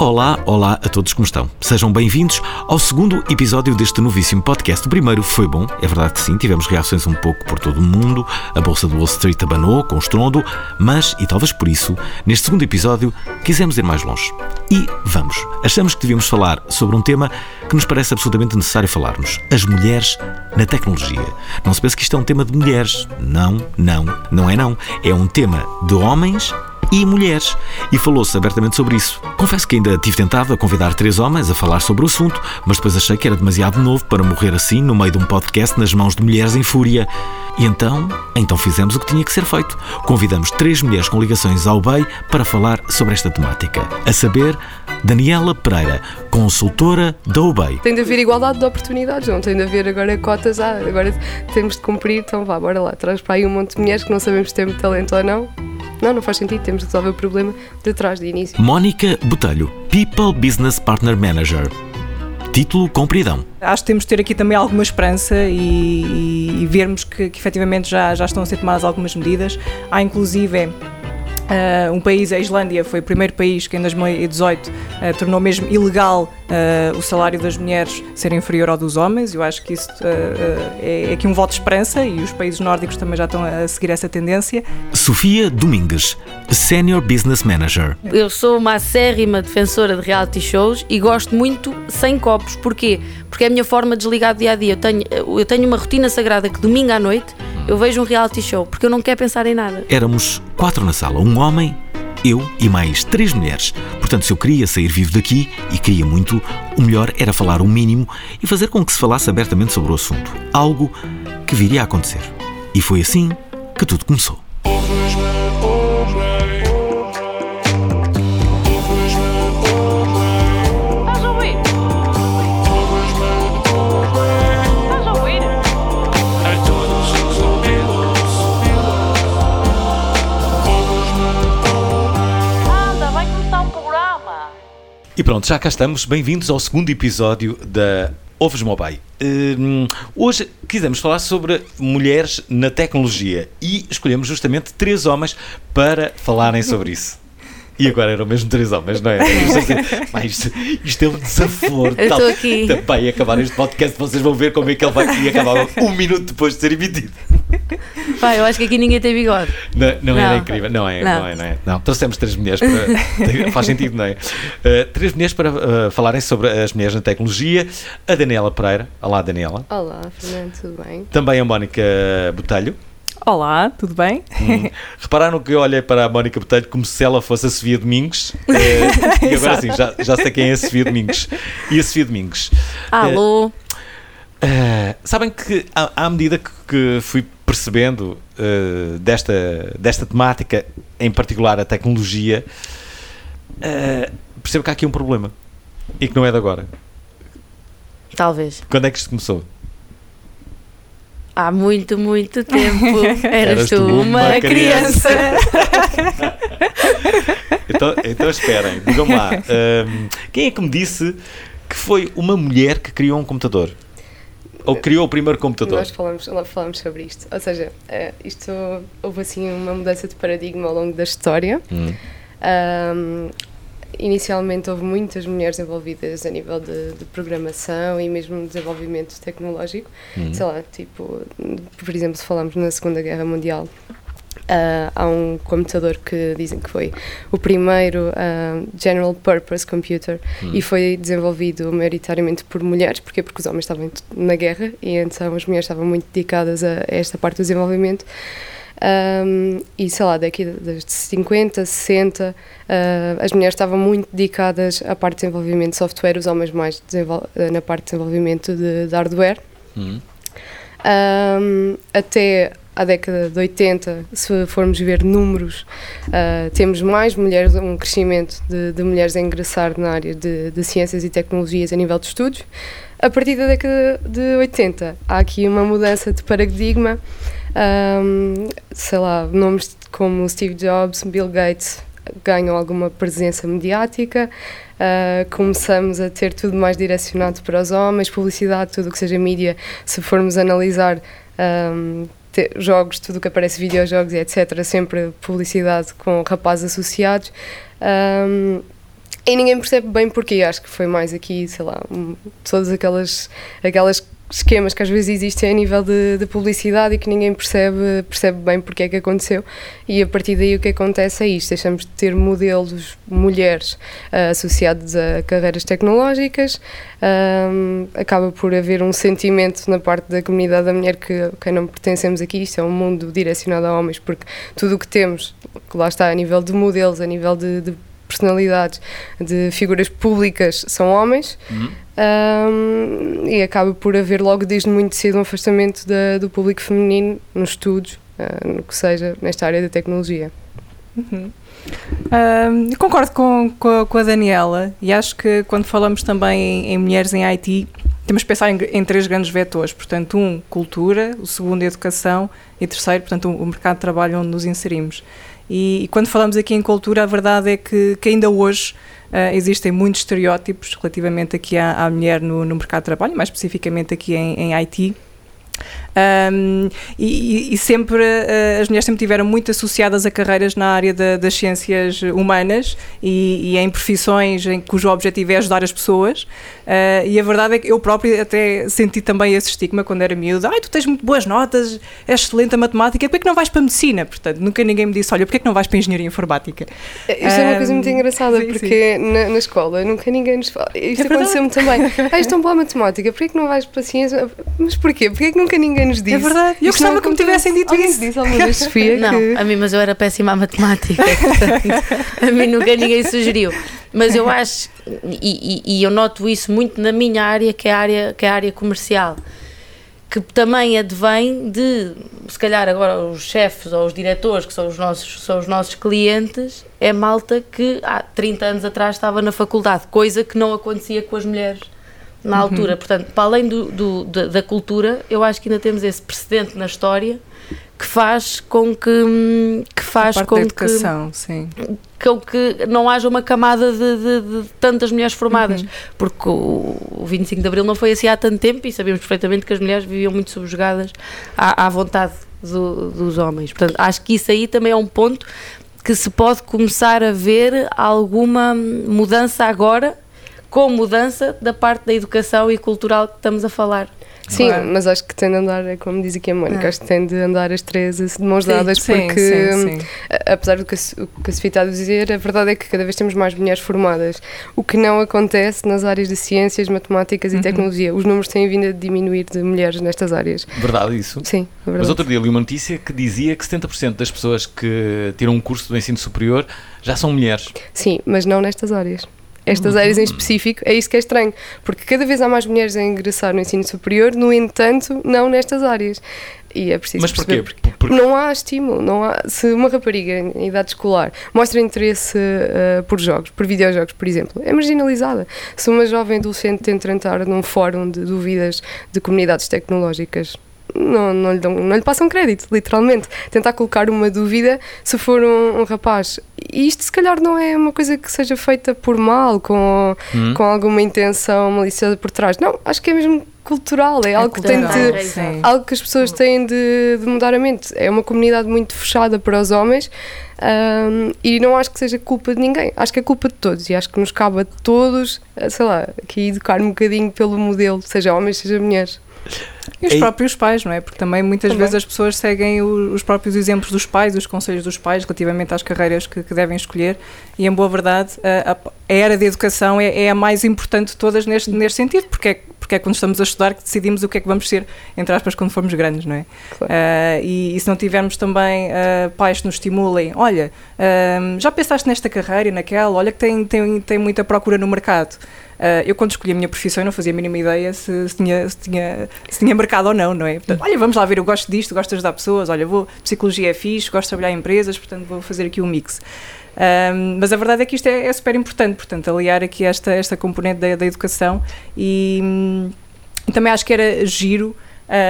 Olá, olá a todos como estão. Sejam bem-vindos ao segundo episódio deste novíssimo podcast. O primeiro foi bom, é verdade que sim, tivemos reações um pouco por todo o mundo, a bolsa do Wall Street abanou com estrondo, mas, e talvez por isso, neste segundo episódio quisemos ir mais longe. E vamos. Achamos que devíamos falar sobre um tema que nos parece absolutamente necessário falarmos: as mulheres na tecnologia. Não se pense que isto é um tema de mulheres. Não, não, não é não. É um tema de homens e mulheres. E falou-se abertamente sobre isso. Confesso que ainda tive tentado a convidar três homens a falar sobre o assunto, mas depois achei que era demasiado novo para morrer assim no meio de um podcast nas mãos de mulheres em fúria. E então, então fizemos o que tinha que ser feito. Convidamos três mulheres com ligações ao BEI para falar sobre esta temática. A saber, Daniela Pereira, consultora da UBEI. Tem de haver igualdade de oportunidades, não tem de haver agora cotas, ah, agora temos de cumprir, então vá, bora lá, traz para aí um monte de mulheres que não sabemos se têm talento ou não. Não, não faz sentido, temos de resolver o problema de trás, de início. Mónica Botelho, People Business Partner Manager. Título Compridão. Acho que temos de ter aqui também alguma esperança e, e vermos que, que efetivamente já, já estão a ser tomadas algumas medidas. Há inclusive Uh, um país, a Islândia, foi o primeiro país que em 2018 uh, tornou mesmo ilegal uh, o salário das mulheres ser inferior ao dos homens. Eu acho que isso é, é aqui um voto de esperança e os países nórdicos também já estão a seguir essa tendência. Sofia Domingues, Senior Business Manager. Eu sou uma acérrima defensora de reality shows e gosto muito sem copos. Porquê? Porque é a minha forma de desligar do dia a dia. Eu tenho, eu tenho uma rotina sagrada que domingo à noite eu vejo um reality show porque eu não quero pensar em nada. Éramos quatro na sala, um homem, eu e mais três mulheres. Portanto, se eu queria sair vivo daqui, e queria muito, o melhor era falar o mínimo e fazer com que se falasse abertamente sobre o assunto. Algo que viria a acontecer. E foi assim que tudo começou. Pronto, já cá estamos. Bem-vindos ao segundo episódio da Ovos Mobile. Uh, hoje quisemos falar sobre mulheres na tecnologia e escolhemos justamente três homens para falarem sobre isso. E agora eram mesmo três homens, não é? Mas isto é um desaforo. Eu estou aqui. Também acabar este podcast, vocês vão ver como é que ele vai e acabar um minuto depois de ser emitido. Pai, eu acho que aqui ninguém tem bigode. Não, não, não. era incrível, não é, não. não é, não é. Não, trouxemos três mulheres para. faz sentido, não é? Uh, três mulheres para uh, falarem sobre as mulheres na tecnologia. A Daniela Pereira. Olá, Daniela. Olá, Fernando, tudo bem? Também a Mónica Botelho. Olá, tudo bem? Hum. Repararam que eu olhei para a Mónica Botelho como se ela fosse a Sofia Domingos. Uh, e agora sim, já, já sei quem é a Sofia Domingos. E a Sofia Domingos. Alô? Uh, sabem que, à, à medida que, que, fui percebendo uh, desta, desta temática, em particular a tecnologia, percebo que há aqui um problema. E que não é de agora. Talvez. Quando é que isto começou? Há muito, muito tempo eras, eras tu uma, uma criança. criança. então, então esperem, digam lá. Um, quem é que me disse que foi uma mulher que criou um computador? Ou criou o primeiro computador? Nós falamos, falamos sobre isto. Ou seja, uh, isto houve assim uma mudança de paradigma ao longo da história. Hum. Um, inicialmente houve muitas mulheres envolvidas a nível de, de programação e mesmo desenvolvimento tecnológico. Uhum. Sei lá, tipo, por exemplo, se falamos na Segunda Guerra Mundial, Uh, há um computador que dizem que foi o primeiro uh, General Purpose Computer uhum. e foi desenvolvido maioritariamente por mulheres, porque porque os homens estavam na guerra e então as mulheres estavam muito dedicadas a, a esta parte do desenvolvimento. Um, e sei lá, daqui das 50, 60, uh, as mulheres estavam muito dedicadas à parte de desenvolvimento de software, os homens mais ah, na parte de desenvolvimento de, de hardware. Uhum. Um, até à década de 80, se formos ver números, uh, temos mais mulheres, um crescimento de, de, mulheres a ingressar na área de, de ciências e tecnologias a nível de estudos. A partir da década de 80, há aqui uma mudança de paradigma um, sei lá, nomes como Steve Jobs, Bill Gates ganham alguma presença mediática, uh, começamos a ter tudo mais direcionado para os homens, publicidade, tudo o que seja mídia, se formos analisar um, jogos, tudo o que aparece, videojogos e etc., sempre publicidade com rapazes associados. Um, e ninguém percebe bem porquê. Acho que foi mais aqui, sei lá, um, todas aquelas, aquelas esquemas que às vezes existem a nível de, de, publicidade e que ninguém percebe, percebe bem porque é que aconteceu. E a partir daí o que acontece é isto: deixamos de ter modelos mulheres uh, associados a carreiras tecnológicas, um, acaba por haver um sentimento na parte da comunidade da mulher que, que não pertencemos aqui, isto é um mundo direcionado a homens, porque tudo o que temos, lá está a nível de modelos, a nível de, de personalidades, de figuras públicas são homens uhum. um, e acaba por haver logo desde muito cedo um afastamento da, do público feminino nos estudos, uh, no que seja, nesta área da tecnologia. Uhum. Um, concordo com, com, com, a Daniela e acho que quando falamos também em, em mulheres em IT temos que pensar em, em, três grandes vetores, portanto um, cultura, o segundo, educação e terceiro, portanto o, o mercado de trabalho onde nos inserimos. E, e, quando falamos aqui em cultura, a verdade é que, que ainda hoje uh, existem muitos estereótipos relativamente aqui à, à mulher no, no, mercado de trabalho, mais especificamente aqui em, em Haiti. Um, e, e, sempre uh, as mulheres sempre tiveram muito associadas a carreiras na área das ciências humanas e, e, em profissões em cujo objetivo é ajudar as pessoas. Uh, e a verdade é que eu própria até senti também esse estigma quando era miúda. Ai, tu tens muito boas notas, és excelente a matemática, porquê que não vais para a medicina? Portanto, nunca ninguém me disse, olha, porquê que não vais para a engenharia informática? Isto um, é uma coisa muito engraçada, sim, porque sim. Na, na, escola nunca ninguém nos fala. Isto é aconteceu-me também. Ah, és tão boa a matemática, porquê que não vais para a ciência? Mas porquê? Porquê que nunca ninguém nos disse? É verdade. Eu gostava que me tivessem dito isso. Disse alguma vez, Sofia? Não, que... a mim, mas eu era péssima a matemática. Portanto, a mim nunca ninguém sugeriu. Mas eu acho, e, e, e, eu noto isso muito na minha área, que é a área, que é a área comercial, que também advém de, se calhar agora os chefes ou os diretores, que são os nossos, são os nossos clientes, é malta que há 30 anos atrás estava na faculdade, coisa que não acontecia com as mulheres na uhum. altura. Portanto, para além do, do da, da, cultura, eu acho que ainda temos esse precedente na história que faz com que, que faz com da educação, que, sim. Com que não haja uma camada de, de, de tantas mulheres formadas, uhum. porque o, o 25 de Abril não foi assim há tanto tempo e sabemos perfeitamente que as mulheres viviam muito subjugadas à, à vontade do, dos homens. Portanto, acho que isso aí também é um ponto que se pode começar a ver alguma mudança agora com mudança da parte da educação e cultural que estamos a falar. Sim, claro. mas acho que tem de andar, é como diz aqui a Mónica, ah. acho que tem de andar as três de mãos sim, dadas, sim, porque sim, apesar do que a Sofia está a dizer, a verdade é que cada vez temos mais mulheres formadas, o que não acontece nas áreas de ciências, matemáticas uhum. e tecnologia. Os números têm vindo a diminuir de mulheres nestas áreas. Verdade isso? Sim, é verdade. Mas outro dia li uma notícia que dizia que 70% das pessoas que tiram um curso do ensino superior já são mulheres. Sim, mas não nestas áreas estas áreas em específico, é isso que é estranho, porque cada vez há mais mulheres a ingressar no ensino superior, no entanto, não nestas áreas. E é preciso Mas porquê? Porque, porque não há estímulo, não há, se uma rapariga em idade escolar mostra interesse uh, por jogos, por videojogos, por exemplo, é marginalizada. Se uma jovem adolescente tenta entrar num fórum de dúvidas de comunidades tecnológicas, não, não, lhe dão, não lhe passam crédito, literalmente. Tentar colocar uma dúvida se for um, um, rapaz. E isto, se calhar, não é uma coisa que seja feita por mal, com, hum. com alguma intenção maliciosa por trás. Não, acho que é mesmo cultural, é, é algo cultural, que tem de, é, algo que as pessoas têm de, de, mudar a mente. É uma comunidade muito fechada para os homens um, e não acho que seja culpa de ninguém, acho que é culpa de todos e acho que nos cabe a todos, sei lá, aqui educar um bocadinho pelo modelo, seja homens, seja mulheres. E os próprios pais, não é? Porque também muitas também. vezes as pessoas seguem os próprios exemplos dos pais, os conselhos dos pais relativamente às carreiras que, que devem escolher e, em boa verdade, a, a, era de educação é, é, a mais importante de todas neste, neste sentido, porque é, porque é quando estamos a estudar que decidimos o que é que vamos ser, entre aspas, quando formos grandes, não é? Claro. Uh, e, e, se não tivermos também uh, pais que nos estimulem, olha, uh, já pensaste nesta carreira e naquela, olha que tem, tem, tem muita procura no mercado. Uh, eu, quando escolhi a minha profissão, não fazia a mínima ideia se, se, tinha, se, tinha, se tinha mercado ou não, não é? Portanto, olha, vamos lá ver, eu gosto disto, gosto de ajudar pessoas, olha, vou, psicologia é fixe, gosto de trabalhar em empresas, portanto vou fazer aqui um mix. Um, mas a verdade é que isto é, é, super importante, portanto, aliar aqui esta, esta componente da, da educação e, hum, também acho que era giro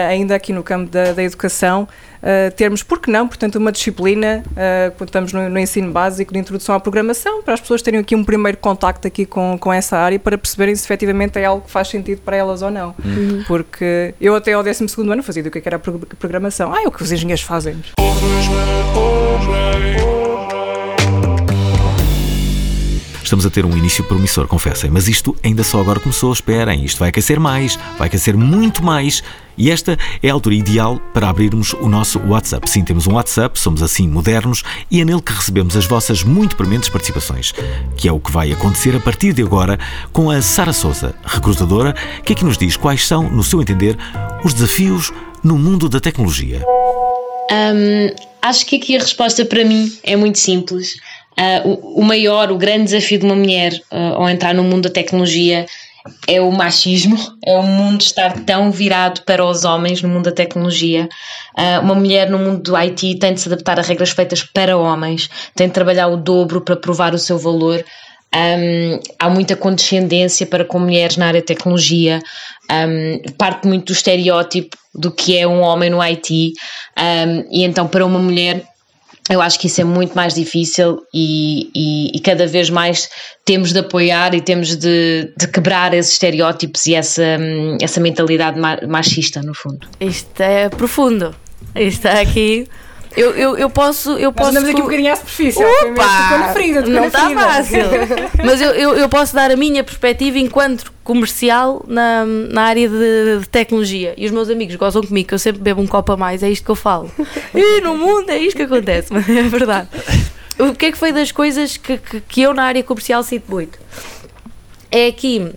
ainda aqui no campo da, da educação, uh, termos, por que não, portanto, uma disciplina, uh, quando estamos no, no, ensino básico de introdução à programação, para as pessoas terem aqui um primeiro contacto aqui com, com essa área, para perceberem se efetivamente é algo que faz sentido para elas ou não. Uhum. Porque eu até ao 12 ano fazia do que era a programação. Ah, é o que os engenheiros fazem. Estamos a ter um início promissor, confessem, mas isto ainda só agora começou. Esperem, isto vai aquecer mais, vai aquecer muito mais. E esta é a altura ideal para abrirmos o nosso WhatsApp. Sim, temos um WhatsApp, somos assim modernos e é nele que recebemos as vossas muito prementes participações, que é o que vai acontecer a partir de agora com a Sara Souza, recrutadora, que aqui nos diz quais são, no seu entender, os desafios no mundo da tecnologia. Um, acho que aqui a resposta para mim é muito simples. Uh, o, o, maior, o grande desafio de uma mulher uh, ao entrar no mundo da tecnologia é o machismo, é o mundo estar tão virado para os homens no mundo da tecnologia. Uh, uma mulher no mundo do IT tem de se adaptar a regras feitas para homens, tem de trabalhar o dobro para provar o seu valor. Um, há muita condescendência para com mulheres na área de tecnologia, um, parte muito do estereótipo do que é um homem no IT, um, e então para uma mulher eu acho que isso é muito mais difícil e, e, e, cada vez mais temos de apoiar e temos de, de quebrar esses estereótipos e essa, essa mentalidade machista, no fundo. Isto é profundo. Isto é aqui eu, eu, eu posso. Eu posso andamos aqui um bocadinho à superfície. Opa! Ferida, não está fácil. Mas eu, eu, eu, posso dar a minha perspectiva enquanto comercial na, na área de, de, tecnologia. E os meus amigos gozam comigo, que eu sempre bebo um copo a mais, é isto que eu falo. E no mundo é isto que acontece, mas é verdade. O que é que foi das coisas que, que, que eu na área comercial sinto muito? É aqui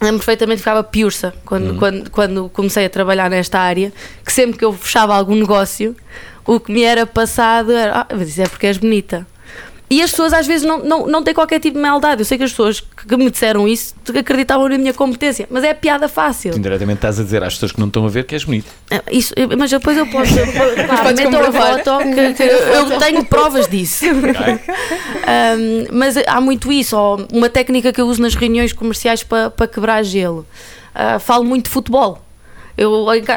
lembro perfeitamente que ficava piursa quando, uhum. quando, quando comecei a trabalhar nesta área, que sempre que eu fechava algum negócio, o que me era passado era, ah, mas isso é porque és bonita. E as pessoas às vezes não, não, não têm qualquer tipo de maldade. Eu sei que as pessoas que me disseram isso acreditavam na minha competência, mas é piada fácil. Tu indiretamente estás a dizer às pessoas que não estão a ver que és bonita. Ah, isso, mas depois eu posso. claro, metam a foto que, que eu tenho provas disso. um, mas há muito isso. Ou uma técnica que eu uso nas reuniões comerciais para, para quebrar gelo. Uh, falo muito de futebol. Eu,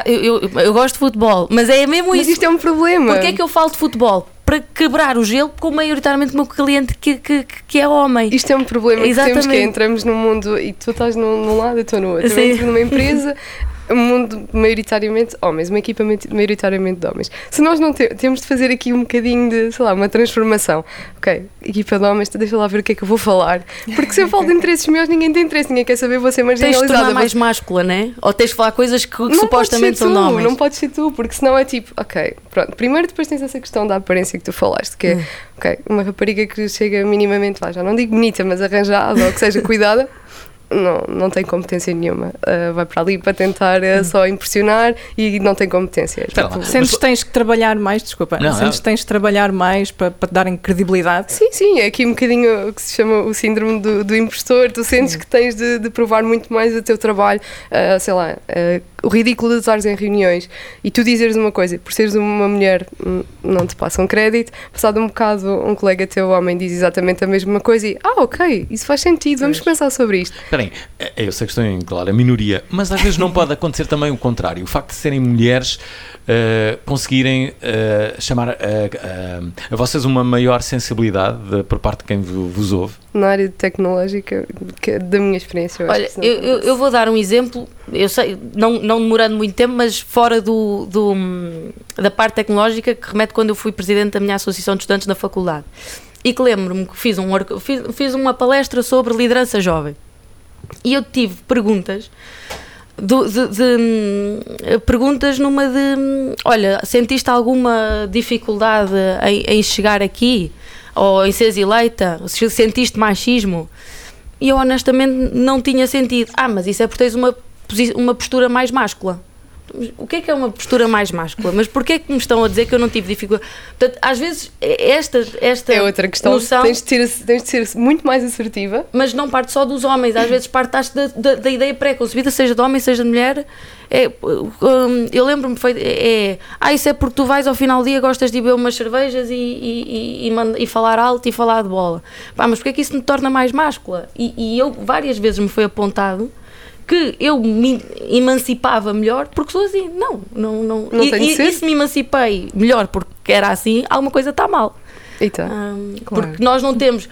eu, eu, eu, gosto de futebol, mas é mesmo mas isso. Mas isto é um problema. Porquê é que eu falo de futebol? Para quebrar o gelo com maioritariamente o meu cliente que, que, que é homem. Isto é um problema Exatamente. que temos que entramos num mundo e tu estás num, num lado e eu estou no outro. Eu entro numa empresa um mundo maioritariamente homens, uma equipa maioritariamente de homens. Se nós não te temos de fazer aqui um bocadinho de, sei lá, uma transformação. Ok, equipa de homens, deixa lá ver o que é que eu vou falar. Porque se eu falo de interesses meus, ninguém tem interesse, ninguém quer saber, vou ser marginalizada. Tens de tornar mais máscula, né? Ou tens de falar coisas que, que supostamente são tu, de homens. Não pode ser tu, porque senão é tipo, ok, pronto. Primeiro depois tens essa questão da aparência que tu falaste, que é, hum. ok, uma rapariga que chega minimamente, lá, já não digo bonita, mas arranjada ou que seja cuidada não, não tem competência nenhuma. Uh, vai para ali para tentar uh, só impressionar e não tem competência. Tipo, sentes que tens que trabalhar mais, desculpa, não, sentes que tens que trabalhar mais para, para te darem credibilidade? Sim, sim, é aqui um bocadinho o que se chama o síndrome do, do impostor. Tu sentes sim. que tens de, de, provar muito mais o teu trabalho, uh, sei lá, o ridículo de usares em reuniões e tu dizeres uma coisa, por seres uma mulher, hum, não te passam crédito. Passado um bocado, um colega teu, homem, diz exatamente a mesma coisa e, ah, ok, isso faz sentido, vamos pensar sobre isto. Espera é, eu sei que estou em, claro, a minoria, mas às vezes não pode acontecer também o contrário. O facto de serem mulheres uh, conseguirem uh, chamar uh, a vocês uma maior sensibilidade de, por parte de quem vos ouve? Na área tecnológica, que, da minha experiência, eu Olha, eu, eu, eu, vou dar um exemplo, eu sei, não, não demorando muito tempo, mas fora do, do, da parte tecnológica, que remete quando eu fui presidente da minha associação de estudantes na faculdade. E que lembro-me que fiz, um, fiz, fiz uma palestra sobre liderança jovem. E eu tive perguntas de, de, hum, perguntas numa de hum, olha, sentiste alguma dificuldade em, em, chegar aqui? Ou em seres eleita? Sentiste machismo? E eu honestamente não tinha sentido. Ah, mas isso é porque tens uma, uma postura mais máscula o que é que é uma postura mais máscula? Mas porquê é que me estão a dizer que eu não tive dificuldade? Portanto, às vezes, esta, esta é outra questão. Noção, tens, de ser, tens de ser muito mais assertiva. Mas não parte só dos homens, às vezes parte da, da, da ideia pré-concebida, seja de homem, seja de mulher. É, um, eu lembro-me, foi, é, é, ah, isso é porque tu vais ao final do dia, gostas de beber umas cervejas e, e, e, e falar alto e falar de bola. Pá, mas porquê é que isso me torna mais máscula? E, e eu, várias vezes me foi apontado que eu me emancipava melhor porque sou assim. Não, não, não. não e, e, e se me emancipei melhor porque era assim, alguma coisa está mal. Então, um, claro. Porque nós não temos.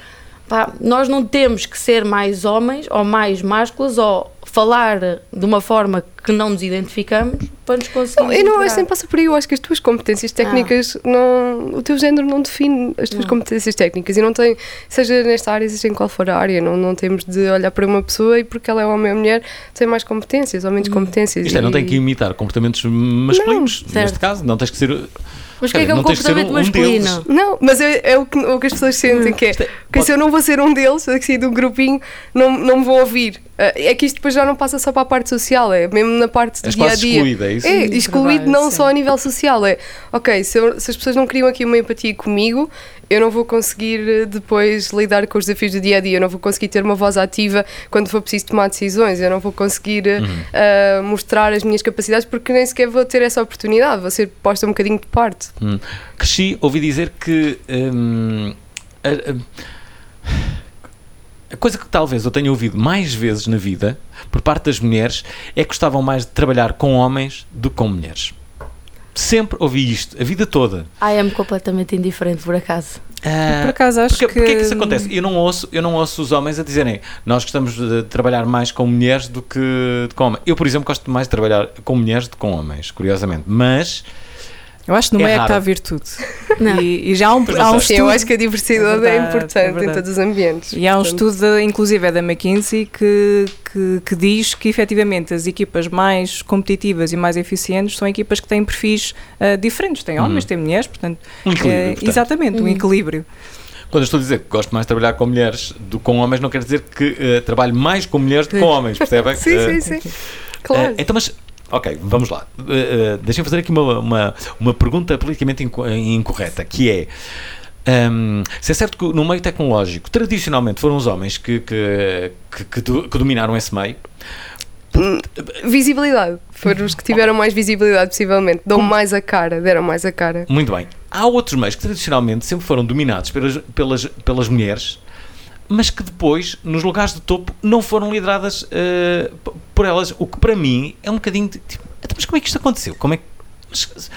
Pá, nós não temos que ser mais homens ou mais másculas ou falar de uma forma que não nos identificamos para nos conseguir. Eu não acho que nem passa por aí, eu acho que as tuas competências técnicas não. O teu género não define as tuas Não. competências técnicas e não tem, seja nesta área, seja em qual for a área, não, não temos de olhar para uma pessoa e porque ela é homem ou mulher tem mais competências ou menos competências. Isto é, não tem que imitar comportamentos masculinos, neste certo. caso. Não tens que ser. Mas o que é que é um comportamento um- um masculino? Não, mas é, é o, que, o que as pessoas sentem, que é, que se eu não vou ser um deles, se eu sair de um grupinho, não, não me vão ouvir. Ah, É que isto depois já não passa só para a parte social, é mesmo na parte do És dia a dia. excluída, é isso? É, excluído trabalho, não sim. só a nível social, é ok, se, eu- se as pessoas não criam aqui uma empatia comigo, eu não vou conseguir eh, depois lidar com os desafios do dia a dia, eu não vou conseguir ter uma voz ativa quando for preciso tomar decisões, eu não vou conseguir eh, Uhum. ah, mostrar as minhas capacidades porque nem sequer vou ter essa oportunidade, vou ser posta um bocadinho de parte. Hum. Cresci, ouvi dizer que. hum, a, a- coisa que talvez eu tenha ouvido mais vezes na vida, por parte das mulheres, é que gostavam mais de trabalhar com homens do que com mulheres. Sempre ouvi isto, a vida toda. Ah, é-me completamente indiferente, por acaso. Ah, Por acaso acho porque, que. porque é que isso acontece? Eu não, ouço, eu não ouço os homens a dizerem nós gostamos de trabalhar mais com mulheres do que com homens. Eu, por exemplo, gosto mais de trabalhar com mulheres do que com homens, curiosamente. Mas Eu acho que no É meio é que raro. está a virtude. Não. E, e já há um, há um. Sim, eu estudo. acho que a diversidade É é, verdade, importante é em todos os ambientes. E há um Portanto, estudo, inclusive, é da McKinsey, que, que, que diz que efetivamente as equipas mais competitivas e mais eficientes são equipas que têm perfis ah, diferentes. Tem homens, Uhum. tem mulheres, portanto. um equilíbrio. eh, portanto. exatamente, um Uhum. equilíbrio. Quando eu estou a dizer que gosto mais de trabalhar com mulheres do que com homens, não quer dizer que eh, trabalho mais com mulheres do que com homens, percebem? Sim, Eh, sim, sim. Claro. eh, então, mas, ok, vamos lá. Uh, uh, Deixem-me fazer aqui uma, uma, uma pergunta politicamente inco- incorreta, que é. hum, se é certo que no meio tecnológico, tradicionalmente foram os homens que, que, que, que do- que dominaram esse meio, Visibilidade. Foram os que tiveram mais visibilidade, possivelmente. Dão mais a cara, deram mais a cara. Muito bem. Há outros meios que tradicionalmente sempre foram dominados pelas, pelas, pelas mulheres, mas que depois, nos lugares de topo, não foram lideradas p- por elas. O que para mim é um bocadinho de tipo, "Então, mas como é que isto aconteceu? Como é que. mas,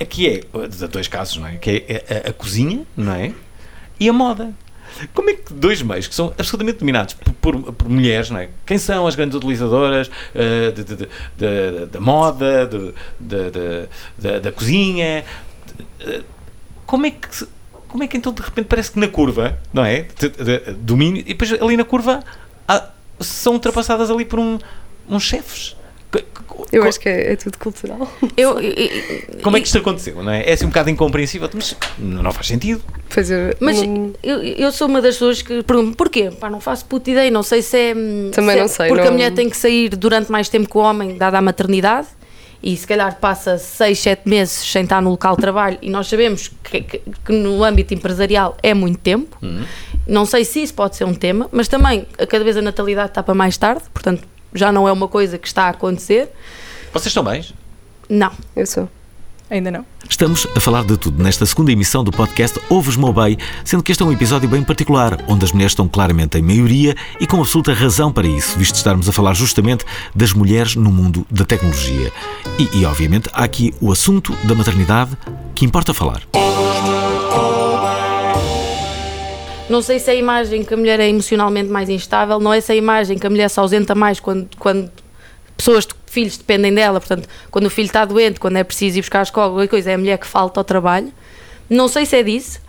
aqui é de dois casos, não é? Que é a, a cozinha, não é? E a moda. Como é que dois meios que são absolutamente dominados por, por- por mulheres, não é? Quem são as grandes utilizadoras de- de- de- de- da moda, de- de- de- da- cozinha? eh, como é que como é que então de repente parece que na curva, não é? De, de- de- domínio, e depois ali na curva há- são ultrapassadas ali por um, uns chefes. Eu acho que é, é tudo cultural. Eu, eu- eu- Como é que isto aconteceu, não é? É assim um bocado incompreensível, mas não faz sentido. Fazer Mas um- eu, eu sou uma das pessoas que pergunto porquê? Pá, não faço puta ideia, não sei se é. Também se é não sei, Porque não- a mulher tem que sair durante mais tempo que o homem, dada a maternidade, e se calhar passa 6, 7 meses sem estar no local de trabalho, e nós sabemos que, que- que no âmbito empresarial é muito tempo. Não sei se isso pode ser um tema, mas também a cada vez a natalidade está para mais tarde, portanto já não é uma coisa que está a acontecer. Vocês estão bem? Não. Eu sou. Ainda não. Estamos a falar de tudo nesta segunda emissão do podcast Ouves Mobei, sendo que este é um episódio bem particular, onde as mulheres estão claramente em maioria e com absoluta razão para isso, visto estarmos a falar justamente das mulheres no mundo da tecnologia. E, e, obviamente, há aqui o assunto da maternidade que importa falar. Não sei se é a imagem que a mulher é emocionalmente mais instável, não é se é a imagem que a mulher se ausenta mais quando, quando pessoas, filhos dependem dela, portanto, quando o filho está doente, quando é preciso ir buscar a escola, qualquer coisa, é a mulher que falta ao trabalho. Não sei se é disso,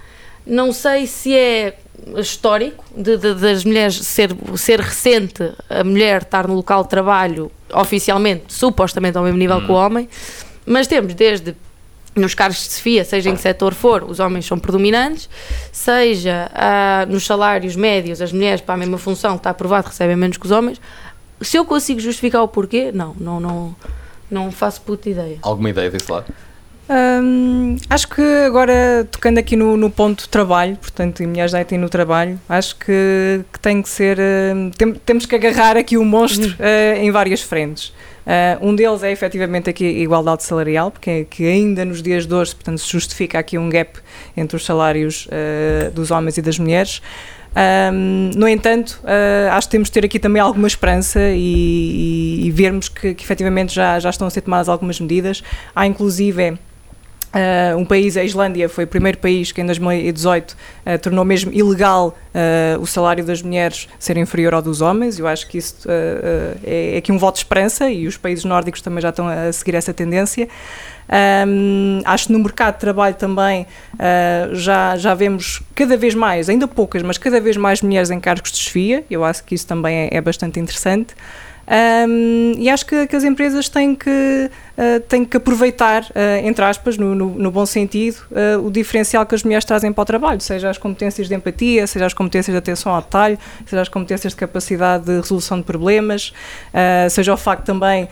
não sei se é histórico de, de- das mulheres ser, ser recente a mulher estar no local de trabalho oficialmente, supostamente ao mesmo nível que o homem, mas temos desde nos cargos de Sofia, seja em que setor for, os homens são predominantes, seja ah, nos salários médios, as mulheres para a mesma função, está aprovado, recebem menos que os homens. Se eu consigo justificar o porquê, não, não, não, não faço puta ideia. Alguma ideia desse lado? Hum, acho que agora, tocando aqui no, no ponto de trabalho, portanto, e mulheres da IT no trabalho, acho que, que tem que ser. hum, tem- temos que agarrar aqui o monstro eh, em várias frentes. Eh, um deles é efetivamente aqui a igualdade salarial, porque é que ainda nos dias de hoje, portanto, se justifica aqui um gap entre os salários eh, dos homens e das mulheres. Hum, no entanto, eh, acho que temos de ter aqui também alguma esperança e, e- e vermos que, que efetivamente já, já estão a ser tomadas algumas medidas. Há inclusive Uh, um país, a Islândia, foi o primeiro país que em 2018 uh, tornou mesmo ilegal uh, o salário das mulheres ser inferior ao dos homens. Eu acho que isso é, é, aqui um voto de esperança e os países nórdicos também já estão a seguir essa tendência. Um, acho que no mercado de trabalho também já, já vemos cada vez mais, ainda poucas, mas cada vez mais mulheres em cargos de chefia. Eu acho que isso também é, é bastante interessante. Um, e acho que, que, as empresas têm que, uh, têm que aproveitar, uh, entre aspas, no, no, no bom sentido, uh, o diferencial que as mulheres trazem para o trabalho, seja as competências de empatia, seja as competências de atenção ao detalhe, seja as competências de capacidade de resolução de problemas, seja o facto também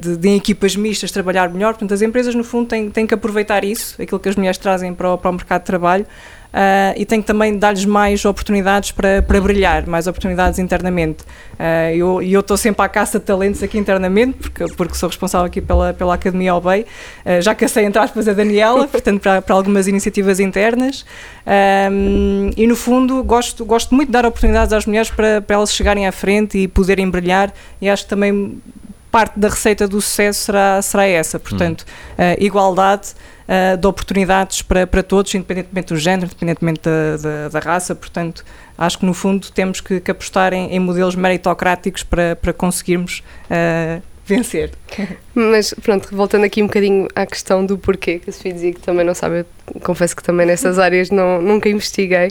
de, de, em equipas mistas trabalhar melhor. Portanto, as empresas, no fundo, têm, têm que aproveitar isso, aquilo que as mulheres trazem para o, para o mercado de trabalho, Uh, e que também dar-lhes mais oportunidades para, para brilhar, mais oportunidades internamente. Uh, eu, e eu estou sempre à caça de talentos aqui internamente, porque, porque sou responsável aqui pela, pela Academia Obey. Uh, já cacei, entre aspas, a Daniela, portanto, para, para algumas iniciativas internas. Um, e, no fundo, gosto, gosto muito de dar oportunidades às mulheres para, para elas chegarem à frente e poderem brilhar, e acho que também parte da receita do sucesso será, será essa. Portanto, uh, igualdade uh, de oportunidades para, para todos, independentemente do género, independentemente da, da, da raça. Portanto, acho que no fundo temos que, que apostar em, em, modelos meritocráticos para, para conseguirmos uh, vencer. Mas pronto, voltando aqui um bocadinho à questão do porquê, que a Sofia dizia que também não sabe, confesso que também nessas áreas não, nunca investiguei,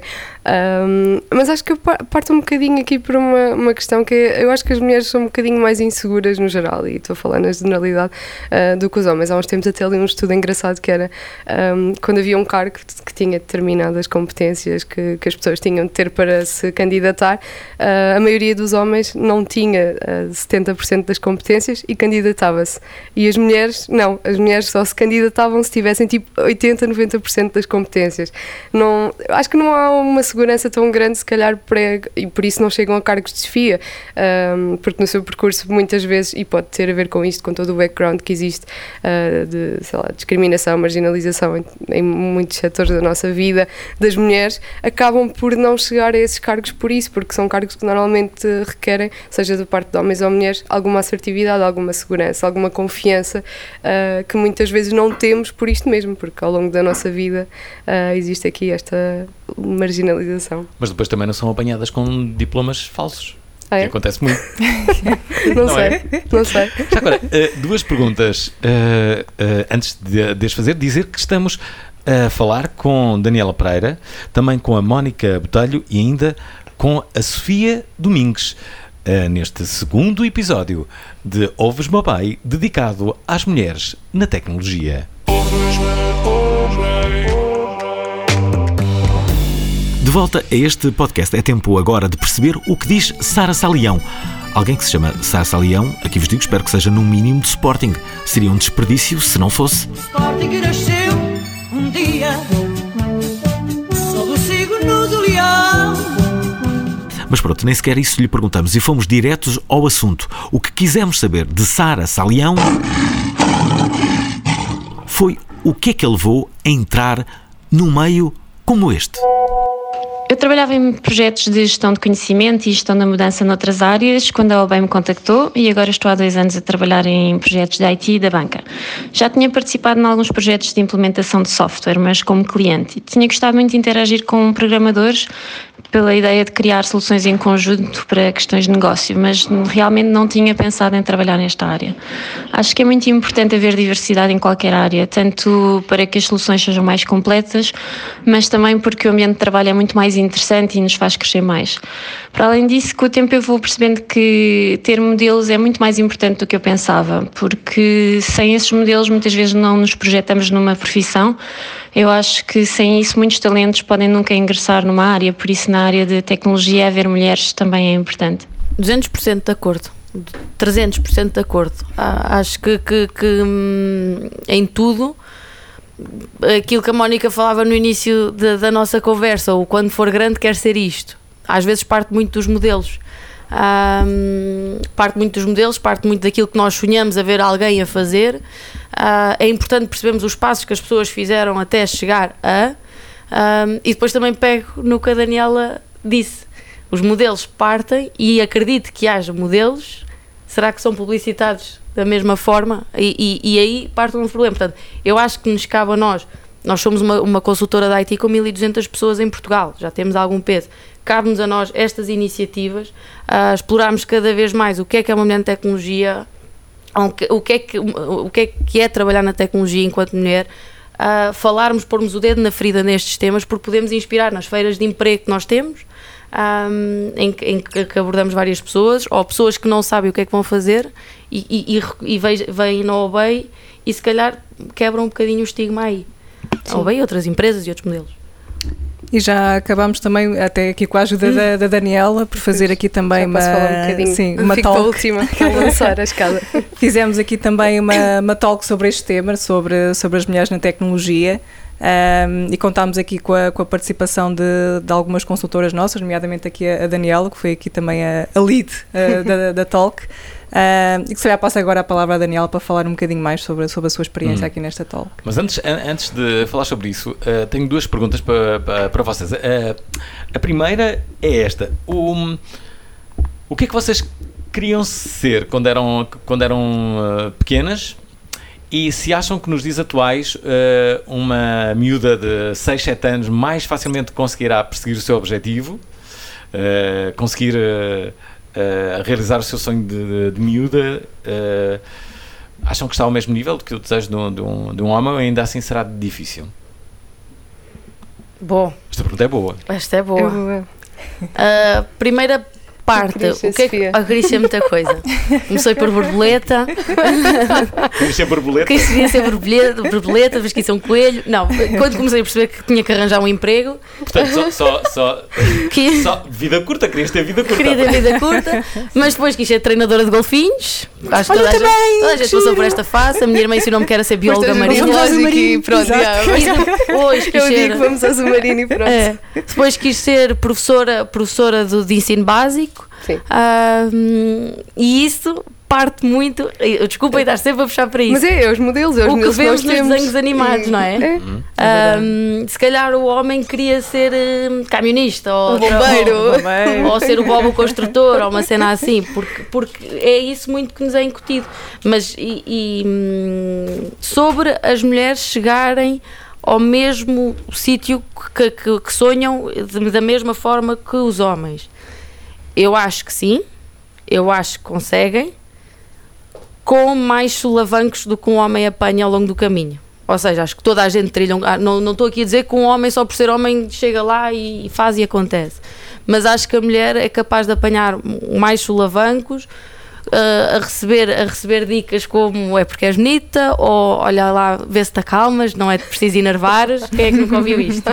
um, mas acho que eu parto um bocadinho aqui por uma, uma questão que eu acho que as mulheres são um bocadinho mais inseguras no geral, e estou a falar na generalidade uh, do que os homens. Há uns tempos até ali um estudo engraçado que era um, quando havia um cargo que tinha determinadas competências que, que as pessoas tinham de ter para se candidatar, uh, a maioria dos homens não tinha uh, ah, 70% das competências e candidatava-se. E as mulheres, não, as mulheres só se candidatavam se tivessem tipo 80, 90% das competências. Não, acho que não há uma segurança tão grande, se calhar, para, e por isso não chegam a cargos de desfia, um, porque no seu percurso muitas vezes, e pode ter a ver com isto, com todo o background que existe uh, de, lá, discriminação, marginalização em, em muitos setores da nossa vida, das mulheres, acabam por não chegar a esses cargos por isso, porque são cargos que normalmente requerem, seja da parte de homens ou mulheres, alguma assertividade, alguma segurança, alguma confiança uh, que muitas vezes não temos por isto mesmo, porque ao longo da nossa vida uh, existe aqui esta marginalização. Mas depois também não são apanhadas com diplomas falsos. Ah, é? Que acontece muito. não, não, sei, é? não sei. Já agora, uh, duas perguntas antes de, de as fazer. Dizer que estamos a falar com Daniela Pereira, também com a Mónica Botelho e ainda com a Sofia Domingues. Uh, neste segundo episódio de Ovos Mobile, dedicado às mulheres na tecnologia. De volta a este podcast, é tempo agora de perceber o que diz Sara Salião. Alguém que se chama Sara Salião, aqui vos digo, espero que seja no mínimo de Sporting. Seria um desperdício se não fosse. Sporting Mas pronto, nem sequer isso lhe perguntamos e fomos diretos ao assunto. O que quisemos saber de Sara Salião foi o que é que a levou a entrar num meio como este. Eu trabalhava em projetos de gestão de conhecimento e gestão da mudança noutras áreas quando a OBEI me contactou e agora estou há dois anos a trabalhar em projetos de IT e da banca. Já tinha participado em alguns projetos de implementação de software, mas como cliente. Tinha gostado muito de interagir com programadores pela ideia de criar soluções em conjunto para questões de negócio, mas realmente não tinha pensado em trabalhar nesta área. Acho que é muito importante haver diversidade em qualquer área, tanto para que as soluções sejam mais completas, mas também porque o ambiente de trabalho é muito mais interessante e nos faz crescer mais. Para além disso, com o tempo eu vou percebendo que ter modelos é muito mais importante do que eu pensava, porque sem esses modelos muitas vezes não nos projetamos numa profissão. Eu acho que sem isso muitos talentos podem nunca ingressar numa área, por isso na área de tecnologia haver mulheres também é importante. 200% de acordo. 300% de acordo. Ah, acho que, que, que hum, em tudo aquilo que a Mónica falava no início da, nossa conversa, o quando for grande quer ser isto. Às vezes parte muito dos modelos. Um, parte muito dos modelos, parte muito daquilo que nós sonhamos a ver alguém a fazer. Uh, é importante percebermos os passos que as pessoas fizeram até chegar a. Um, e depois também pego no que a Daniela disse. Os modelos partem e acredito que haja modelos será que são publicitados da mesma forma? E, e, e aí parte um problema. Portanto, eu acho que nos cabe a nós, nós somos uma, uma consultora da IT com 1200 pessoas em Portugal, já temos algum peso. Cabe-nos a nós estas iniciativas, a explorarmos cada vez mais o que é que é uma mulher na tecnologia, o que, é, que, o que é que é trabalhar na tecnologia enquanto mulher, falarmos, pormos o dedo na ferida nestes temas, porque podemos inspirar nas feiras de emprego que nós temos, um, em, em, que abordamos várias pessoas, ou pessoas que não sabem o que é que vão fazer e, e, e, e vêm no OBEI e se calhar quebram um bocadinho o estigma aí. Sim. OBEI, outras empresas e outros modelos. E já acabamos também, até aqui com a ajuda hum. da, da, Daniela, por fazer aqui também uma, um sim, uma talk. última, lançar a escada. Fizemos aqui também uma, uma talk sobre este tema, sobre, sobre as mulheres na tecnologia. Um, e contámos aqui com a, com a participação de, de, algumas consultoras nossas, nomeadamente aqui a, a Daniela, que foi aqui também a, a lead uh, da, da Talk. Uh, e que se calhar passo agora a palavra a Daniela para falar um bocadinho mais sobre, sobre a sua experiência hum. aqui nesta talk. Mas antes, antes de falar sobre isso, uh, tenho duas perguntas para, para, para vocês. Uh, a primeira é esta: o, o que é que vocês queriam ser quando eram, quando eram pequenas? E se acham que nos dias atuais uma miúda de 6, 7 anos mais facilmente conseguirá perseguir o seu objetivo, conseguir a realizar o seu sonho de, de, de miúda, uh, acham que está ao mesmo nível do que o desejo de um, de um, de um homem ou ainda assim será difícil? Bom. Esta pergunta é boa. Esta é boa. É boa. Uh, primeira parte. O que é que... Oh, queria ser muita coisa. Comecei por borboleta. Queria ser borboleta? Queria ser borboleta, borboleta, depois quis ser um coelho. Não, quando comecei a perceber que tinha que arranjar um emprego. Portanto, só, só, só, que... só vida curta, querias ter vida curta. Queria ter vida curta, mas depois quis ser treinadora de golfinhos. Acho que toda, a gente, toda a gente passou por esta fase. A minha irmã ensinou-me que era ser bióloga marinha. Vamos ao submarino pronto. Depois quis Eu ser... digo, vamos ao submarino e pronto. É. Depois quis ser professora, professora do, de ensino básico. Sim. e isso parte muito. Desculpa estar sempre a puxar para isso. Mas é, é os modelos, é os o que vemos nos temos. desenhos animados, não é? é. Uhum. Um, se calhar o homem queria ser um, camionista ou, bombeiro. Ou, bombeiro. ou ser o bobo construtor ou uma cena assim, porque, porque é isso muito que nos é incutido. Mas e, e hum, sobre as mulheres chegarem ao mesmo sítio que, que, que sonham da mesma forma que os homens. Eu acho que sim, eu acho que conseguem, com mais solavancos do que um homem apanha ao longo do caminho. Ou seja, acho que toda a gente trilha. Ah, não, estou aqui a dizer que um homem, só por ser homem, chega lá e faz e acontece. Mas acho que a mulher é capaz de apanhar mais solavancos, uh, a, receber, a receber dicas como é porque és bonita, ou olha lá, vê se te acalmas, não é preciso enervares. Quem é que nunca ouviu isto?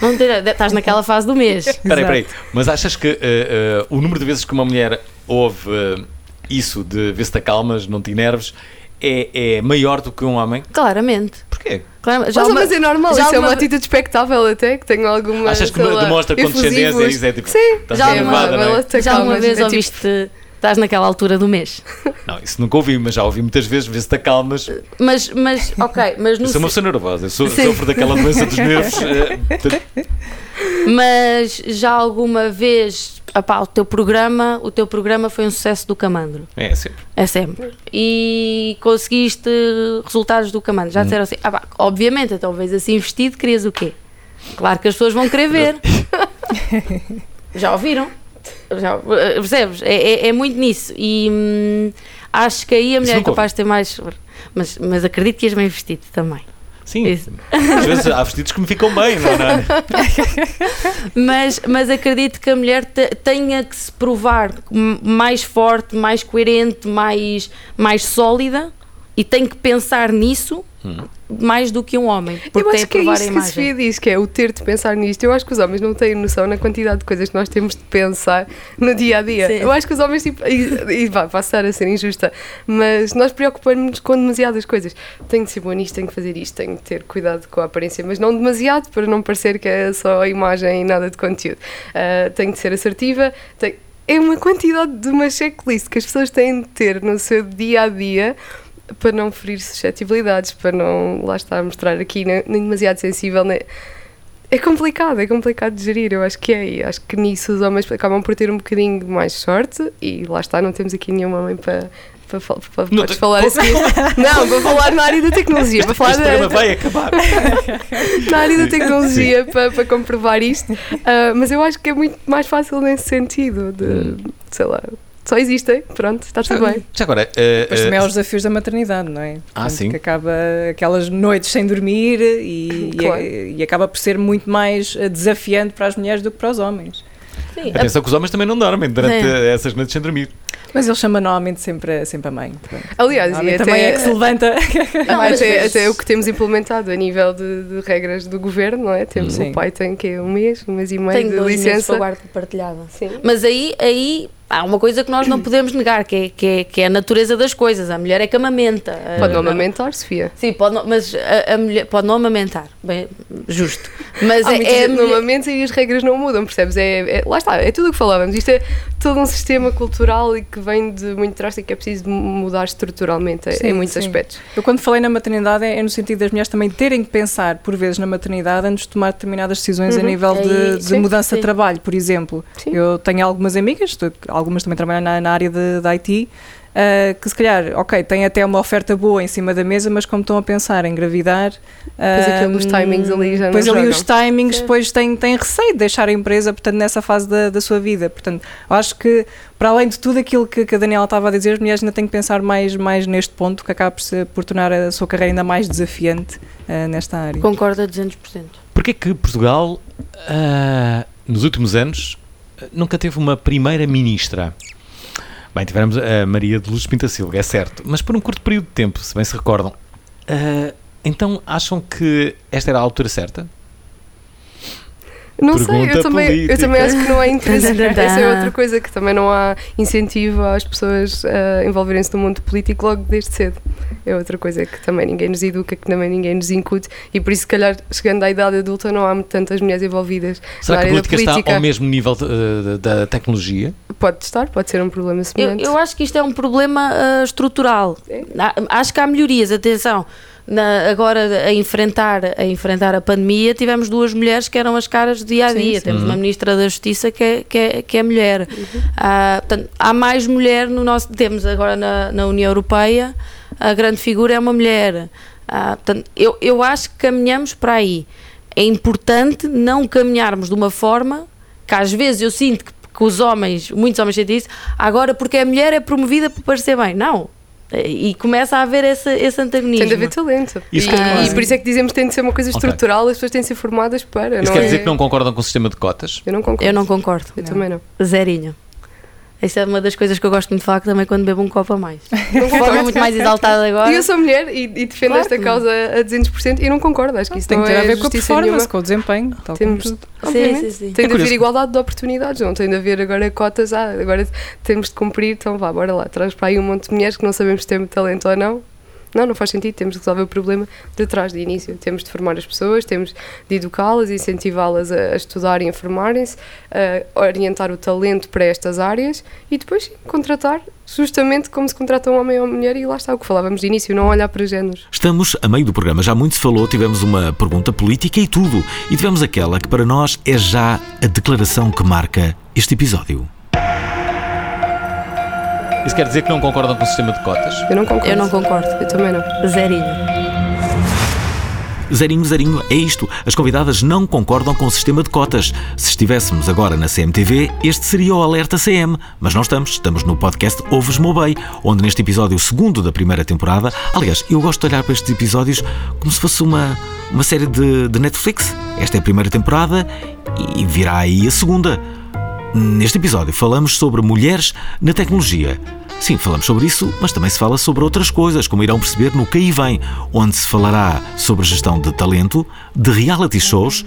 Não ter, estás naquela fase do mês. Espera aí. Mas achas que uh, uh, o número de vezes que uma mulher ouve uh, isso de ver se te acalmas, não te enerves, é, é maior do que um homem? Claramente. Porquê? Claramente. Já mas, uma, mas é normal, isso é uma atitude expectável até, que tenho alguma. Achas que lá, demonstra condescendência e isso é tipo. Sim, já, nervada, uma, é? já alguma vez é tipo... ouviste estás naquela altura do mês. Não, isso nunca ouvi, mas já ouvi muitas vezes, vê se te acalmas. Mas, mas, ok, mas no. Eu sou uma pessoa nervosa, eu sou, sofro daquela doença dos nervos. Eh, mas já alguma vez opá, o teu programa o teu programa foi um sucesso do Camandro é sempre é sempre e conseguiste resultados do Camandro já hum. disseram assim ah, pá, obviamente então vês assim vestido querias o quê claro que as pessoas vão querer ver já ouviram já, percebes? É, é, é, muito nisso. E hum, acho que aí a mulher é capaz de ter mais. Mas, mas acredito que és bem vestido também. Sim, Isso. às vezes há vestidos que me ficam bem, não é? mas, mas acredito que a mulher te, tenha que se provar mais forte, mais coerente, mais, mais sólida e tem que pensar nisso hum. mais do que um homem. Porque eu acho que é isso que Sofia diz, que é o ter de pensar nisto. Eu acho que os homens não têm noção na quantidade de coisas que nós temos de pensar no dia a dia. Sim. Eu acho que os homens, tipo, e, e vai passar a ser injusta, mas nós preocupamos-nos com demasiadas coisas. Tenho de ser boa nisto, tenho que fazer isto, tenho de ter cuidado com a aparência, mas não demasiado para não parecer que é só a imagem e nada de conteúdo. Uh, tenho de ser assertiva, tenho... é uma quantidade de uma checklist que as pessoas têm de ter no seu dia a dia para não ferir suscetibilidades, para não, lá estar, mostrar aqui nem, nem demasiado sensível. Nem... É complicado, é complicado de gerir, eu acho que é. E acho que nisso os homens acabam por ter um bocadinho mais sorte e lá está, não temos aqui nenhuma mãe para. Para, para, para te- falar assim. Não, para falar na área da tecnologia, para falar Este da, vai acabar. na área da tecnologia para, para comprovar isto. Ah, mas eu acho que é muito mais fácil nesse sentido, de sei lá, só existem, pronto, está tudo bem. Já agora, eh, Depois eh, também há os desafios da maternidade, não é? Ah, Portanto, sim. Que acaba aquelas noites sem dormir e, Claro. e, e acaba por ser muito mais eh, desafiante para as mulheres do que para os homens. Sim, atenção que os homens também não dormem durante Sim. essas noites sem dormir. Mas ele chama normalmente sempre, sempre a mãe. Portanto, Aliás, e até, também é que se levanta. Não, mas- até, até o que temos implementado a nível de, de regras do governo, não é? Temos Sim. o pai tem que é um mês, um mês e meio tenho de licença. para guarda partilhada. Sim. Mas aí, aí há uma coisa que nós não podemos negar, que é, que é, que é a natureza das coisas. A mulher é que amamenta. Pode não A- amamentar, Sofia. Sim, pode não, mas a, a mulher pode não amamentar. Bem, justo. Mas Há é, é a que não mulher- amamenta e as regras não mudam, percebes? É, é- lá está, é tudo o que falávamos. Isto é todo um sistema cultural e que vem de muito trás e que é preciso mudar estruturalmente em- Sim, em muitos sim. aspectos. Eu quando falei na maternidade é, é no sentido das mulheres também terem que pensar por vezes na maternidade antes de tomar determinadas decisões a Uhum. nível de, Aí, de sim, mudança sim. de trabalho, por exemplo. Sim. Eu tenho algumas amigas, algumas também trabalham na, na área de, de IT, ah, que se calhar, ok, têm até uma oferta boa em cima da mesa, mas como estão a pensar em engravidar, Depois aquilo dos ah, timings ali já não Depois ali jogam. os timings, Sim. depois têm, têm receio de deixar a empresa, portanto, nessa fase da, da sua vida. Portanto, eu acho que, para além de tudo aquilo que, que a Daniela estava a dizer, as mulheres ainda têm que pensar mais, mais neste ponto, que acaba por, ser- por tornar a sua carreira ainda mais desafiante ah, nesta área. Concordo a 200%. Porquê que Portugal, ah, nos últimos anos, nunca teve uma primeira-ministra? Bem, tivemos a Maria de Luz Pintacilga, é certo, mas por um curto período de tempo, se bem se recordam. Ah, então, acham que esta era a altura certa? Não sei, Pergunta eu também, eu também acho que não há interesse. Essa é outra coisa, que também não há incentivo às pessoas a envolverem-se no mundo político logo desde cedo. É outra coisa que também ninguém nos educa, que também ninguém nos incute e por isso, se calhar, chegando à idade adulta, não há tantas mulheres envolvidas Será na que a política, política. está ao mesmo nível de- da- tecnologia? Pode estar, pode ser um problema Eu, semelhante. eu acho que isto é um problema ah, estrutural. É? Acho que há melhorias, atenção. Na- agora a enfrentar, a enfrentar a pandemia tivemos duas mulheres que eram as caras do dia a Sim, dia. sim. Temos Uhum. uma ministra da Justiça que é, que é, que é mulher. Uhum. Ah, portanto, há mais mulher no nosso. Temos agora na, na União Europeia a grande figura é uma mulher. Ah, portanto, eu, eu acho que caminhamos para aí. É importante não caminharmos de uma forma que às vezes eu sinto que, que os homens, muitos homens sentem isso, agora porque a mulher é promovida para parecer bem. Não. E começa a haver esse, esse antagonismo. Tem de haver talento. Isso e, que- e por isso é que dizemos que tem de ser uma coisa estrutural, as pessoas têm de ser formadas para. Isso não quer é... dizer que não concordam com o sistema de cotas? Eu não concordo. Eu não concordo. Eu também não. Zerinho. Isso é uma das coisas que eu gosto muito de falar que também quando bebo um copo a mais. De forma muito mais exaltada agora. E eu sou mulher e, e defendo Claro esta causa a 200% e não concordo. Acho que isso Tem que ter é a ver com a justiça performance, nenhuma. com o desempenho, tal como Temos, tudo. obviamente, sim, sim. tem É de haver igualdade de oportunidades, não tem de haver agora cotas, ah, agora temos de cumprir, então vá, bora lá, traz para aí um monte de mulheres que não sabemos se têm talento ou não. Não, não faz sentido, temos de resolver o problema de trás, de início. Temos de formar as pessoas, temos de educá-las, incentivá-las a, estudar e a formarem-se, a orientar o talento para estas áreas e depois sim, contratar justamente como se contrata um homem ou uma mulher e lá está o que falávamos de início, não olhar para géneros. Estamos a meio do programa, já muito se falou, tivemos uma pergunta política e tudo. E tivemos aquela que para nós é já a declaração que marca este episódio. Isso quer dizer que não concordam com o sistema de cotas? Eu não concordo. Eu não concordo. Eu também não. Zerinho. Zerinho, zerinho, é isto. As convidadas não concordam com o sistema de cotas. Se estivéssemos agora na CMTV, este seria o Alerta CM. Mas não estamos. Estamos no podcast Ouves Mobei, onde neste episódio segundo da primeira temporada. Aliás, eu gosto de olhar para estes episódios como se fosse uma, uma série de, de Netflix. Esta é a primeira temporada e virá aí a segunda. Neste episódio falamos sobre mulheres na tecnologia. Sim, falamos sobre isso, mas também se fala sobre outras coisas, como irão perceber no Que Aí Vem, onde se falará sobre gestão de talento, de reality shows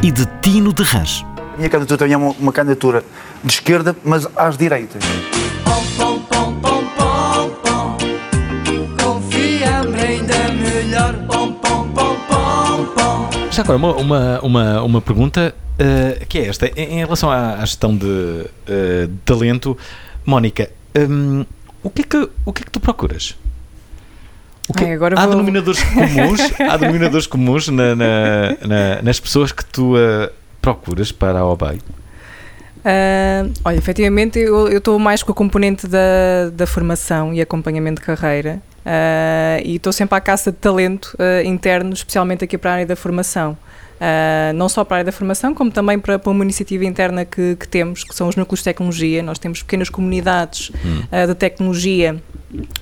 e de tino de rãs. A minha candidatura também é uma, uma candidatura de esquerda, mas às direitas. Confia-me Já agora, uma, uma, uma, uma pergunta eh, que é esta. Em, em relação à, à gestão de, eh, de talento, Mónica, hum, o, que é que, o que é que tu procuras? O quê? Ai, agora há vou- denominadores comuns, há denominadores comuns na- na- na- nas pessoas que tu ah, procuras para a OBEI? Ah, olha, efetivamente eu estou mais com a componente da, da formação e acompanhamento de carreira e estou sempre à caça de talento ah, interno, especialmente aqui para a área da formação. Ah, não só para a área da formação, como também para, para uma iniciativa interna que, que temos, que são os núcleos de tecnologia. Nós temos pequenas comunidades ah, de tecnologia